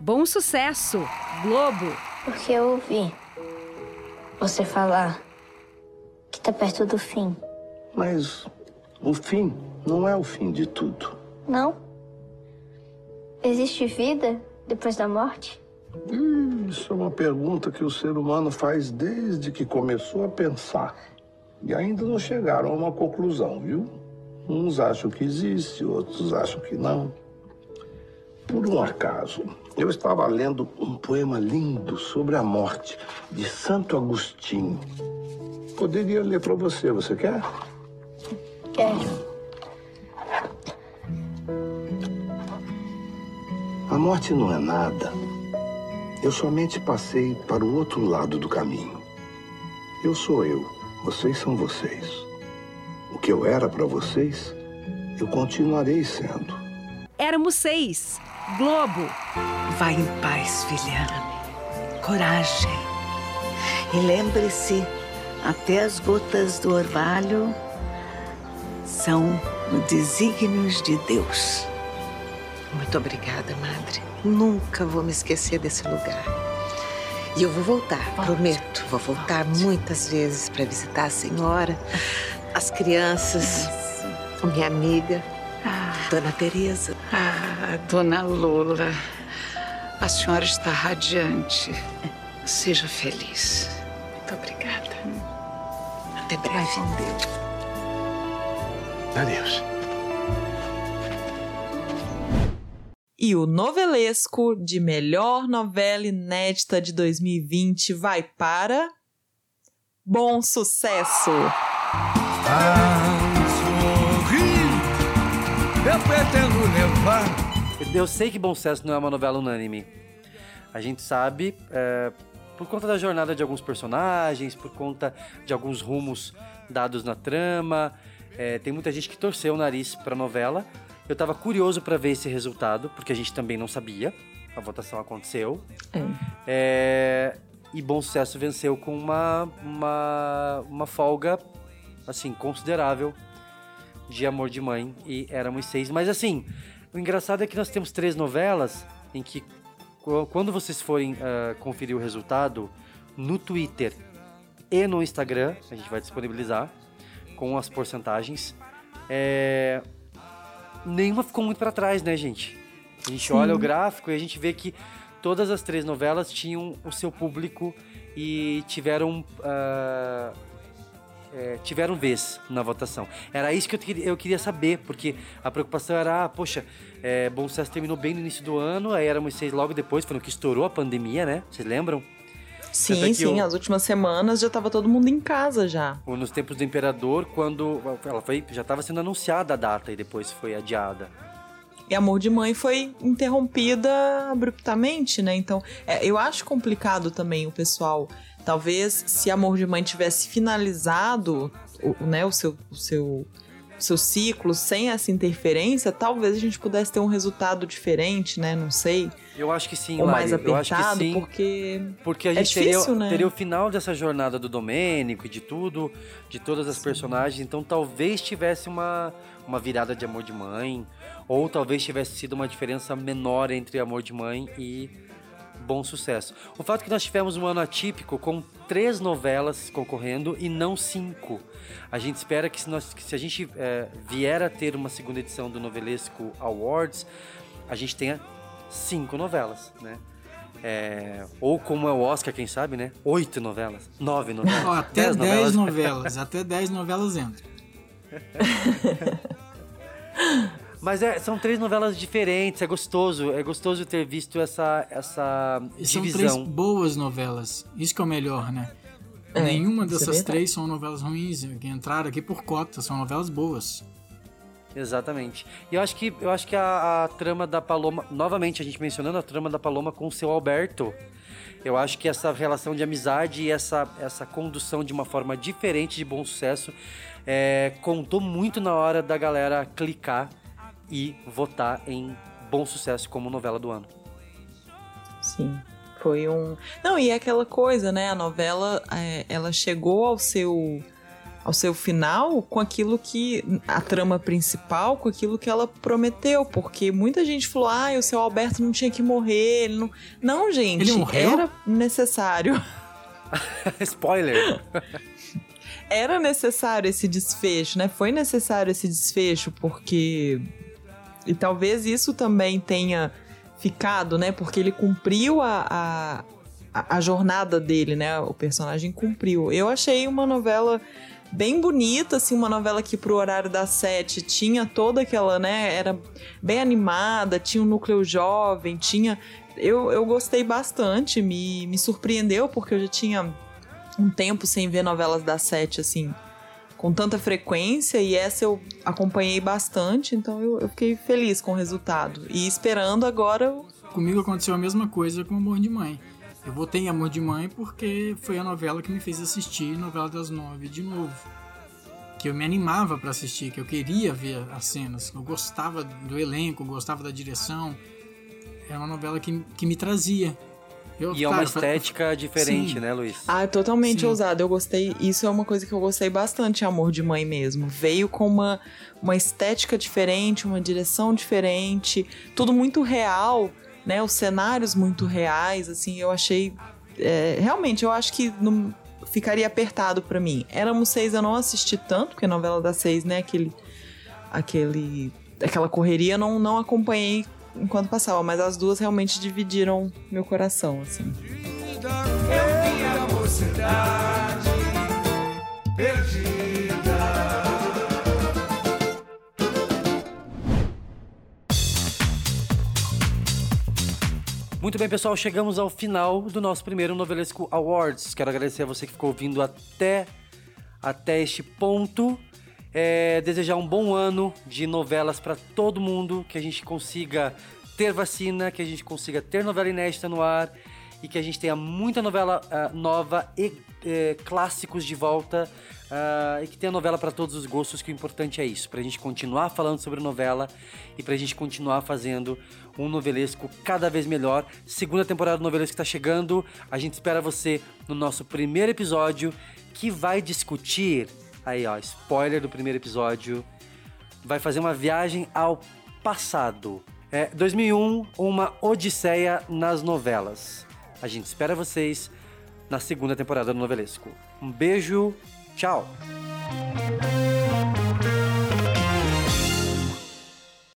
Bom sucesso, Globo. Porque eu ouvi você falar que tá perto do fim. Mas o fim não é o fim de tudo. Não? Existe vida depois da morte? Hum, isso é uma pergunta que o ser humano faz desde que começou a pensar. E ainda não chegaram a uma conclusão, viu? Uns acham que existe, outros acham que não. Por um acaso, eu estava lendo um poema lindo sobre a morte de Santo Agostinho. Poderia ler para você, você quer? Quero. A morte não é nada. Eu somente passei para o outro lado do caminho. Eu sou eu, vocês são vocês. O que eu era para vocês, eu continuarei sendo. Éramos seis. Globo. Vai em paz, filha. Coragem. E lembre-se, até as gotas do orvalho são desígnios de Deus. Muito obrigada, madre. Nunca vou me esquecer desse lugar. E eu vou voltar, Volte. prometo. Vou voltar Volte. muitas vezes para visitar a senhora, as crianças, minha amiga, ah. Dona Teresa. Ah, Dona Lula, a senhora está radiante. Seja feliz. Até breve. Adeus. E o novelesco de melhor novela inédita de 2020 vai para. Bom sucesso! Ah, sorri, eu pretendo levar. Eu sei que Bom Sucesso não é uma novela unânime. A gente sabe, é, por conta da jornada de alguns personagens, por conta de alguns rumos dados na trama. É, tem muita gente que torceu o nariz pra novela, eu tava curioso para ver esse resultado, porque a gente também não sabia. A votação aconteceu. É. É, e Bom Sucesso venceu com uma, uma, uma folga, assim, considerável de Amor de Mãe e Éramos Seis. Mas, assim, o engraçado é que nós temos três novelas em que, quando vocês forem uh, conferir o resultado no Twitter e no Instagram. A gente vai disponibilizar com as porcentagens. É... Nenhuma ficou muito para trás, né, gente? A gente Sim. olha o gráfico e a gente vê que todas as três novelas tinham o seu público e tiveram uh, é, tiveram vez na votação. Era isso que eu, queria, eu queria saber, porque a preocupação era, ah, poxa, é, Bom Sucesso terminou bem no início do ano, aí éramos seis logo depois, foi no que estourou a pandemia, né? Vocês lembram? Sim, sim, eu, as últimas semanas já estava todo mundo em casa já. Nos tempos do Imperador, quando ela foi, já estava sendo anunciada a data e depois foi adiada. E Amor de Mãe foi interrompida abruptamente, né? Então, é, eu acho complicado também o pessoal Talvez se Amor de Mãe tivesse finalizado o, né, o seu, o seu seu ciclo sem essa interferência, talvez a gente pudesse ter um resultado diferente, né? Não sei. Eu acho que sim, Ou mais apertado, eu acho que sim, porque porque a é gente difícil, teria, né? teria o final dessa jornada do Domênico e de tudo, de todas as personagens, então talvez tivesse uma uma virada de Amor de Mãe, ou talvez tivesse sido uma diferença menor entre Amor de Mãe e bom sucesso. O fato é que nós tivemos um ano atípico com três novelas concorrendo e não cinco. A gente espera que se, nós, que se a gente é, vier a ter uma segunda edição do Novelesco Awards, a gente tenha cinco novelas, né? É, ou como é o Oscar, quem sabe, né? Oito novelas, nove novelas. Oh, até dez, dez novelas. novelas. até dez novelas entram. Mas é, são três novelas diferentes, é gostoso, é gostoso ter visto essa, essa e divisão. São três boas novelas, isso que é o melhor, né? É, Nenhuma dessas é três são novelas ruins, que entraram aqui por cota, são novelas boas. Exatamente. E eu acho que, eu acho que a, a, trama da Paloma, novamente a gente mencionando a trama da Paloma com o seu Alberto, eu acho que essa relação de amizade e essa, essa condução de uma forma diferente de bom sucesso é, contou muito na hora da galera clicar e votar em Bom Sucesso como novela do ano. Sim, foi um. Não, e é aquela coisa, né? A novela é, ela chegou ao seu ao seu final com aquilo que a trama principal, com aquilo que ela prometeu, porque muita gente falou: "Ah, o seu Alberto não tinha que morrer". Ele não, não gente, ele morreu? era necessário. Spoiler. era necessário esse desfecho, né? Foi necessário esse desfecho porque e talvez isso também tenha ficado, né? Porque ele cumpriu a, a, a jornada dele, né? O personagem cumpriu. Eu achei uma novela bem bonita, assim, uma novela que pro horário das sete tinha toda aquela, né, era bem animada, tinha um núcleo jovem, tinha... Eu, eu gostei bastante, me, me surpreendeu, porque eu já tinha um tempo sem ver novelas das sete, assim, com tanta frequência e essa eu acompanhei bastante, então eu, eu fiquei feliz com o resultado. E esperando agora. Comigo aconteceu a mesma coisa com Amor de Mãe. Eu votei em Amor de Mãe porque foi a novela que me fez assistir Novela das Nove de novo. Que eu me animava para assistir, que eu queria ver as cenas. Eu gostava do elenco, gostava da direção. Era uma novela que, que me trazia. Eu, e é uma estética diferente, sim. né, Luiz? Ah, totalmente sim. ousado. Eu gostei. Isso é uma coisa que eu gostei bastante, Amor de Mãe mesmo. Veio com uma, uma estética diferente, uma direção diferente, tudo muito real, né? Os cenários muito reais, assim. Eu achei. É, realmente, eu acho que não ficaria apertado para mim. Éramos seis, eu não assisti tanto, porque a novela das seis, né? Aquele. aquele aquela correria, não, não acompanhei enquanto passava, mas as duas realmente dividiram meu coração, assim. Eu mocidade. Muito bem, pessoal, chegamos ao final do nosso primeiro Novelesco Awards. Quero agradecer a você que ficou ouvindo até, até este ponto. É, desejar um bom ano de novelas para todo mundo, que a gente consiga ter vacina, que a gente consiga ter novela inédita no ar e que a gente tenha muita novela uh, nova e eh, clássicos de volta uh, e que tenha novela para todos os gostos, que o importante é isso, para a gente continuar falando sobre novela e para a gente continuar fazendo um novelesco cada vez melhor. Segunda temporada do novelesco está chegando, a gente espera você no nosso primeiro episódio que vai discutir Aí, ó, spoiler do primeiro episódio. Vai fazer uma viagem ao passado. É, 2001, uma odisseia nas novelas. A gente espera vocês na segunda temporada do Novelesco. Um beijo, tchau!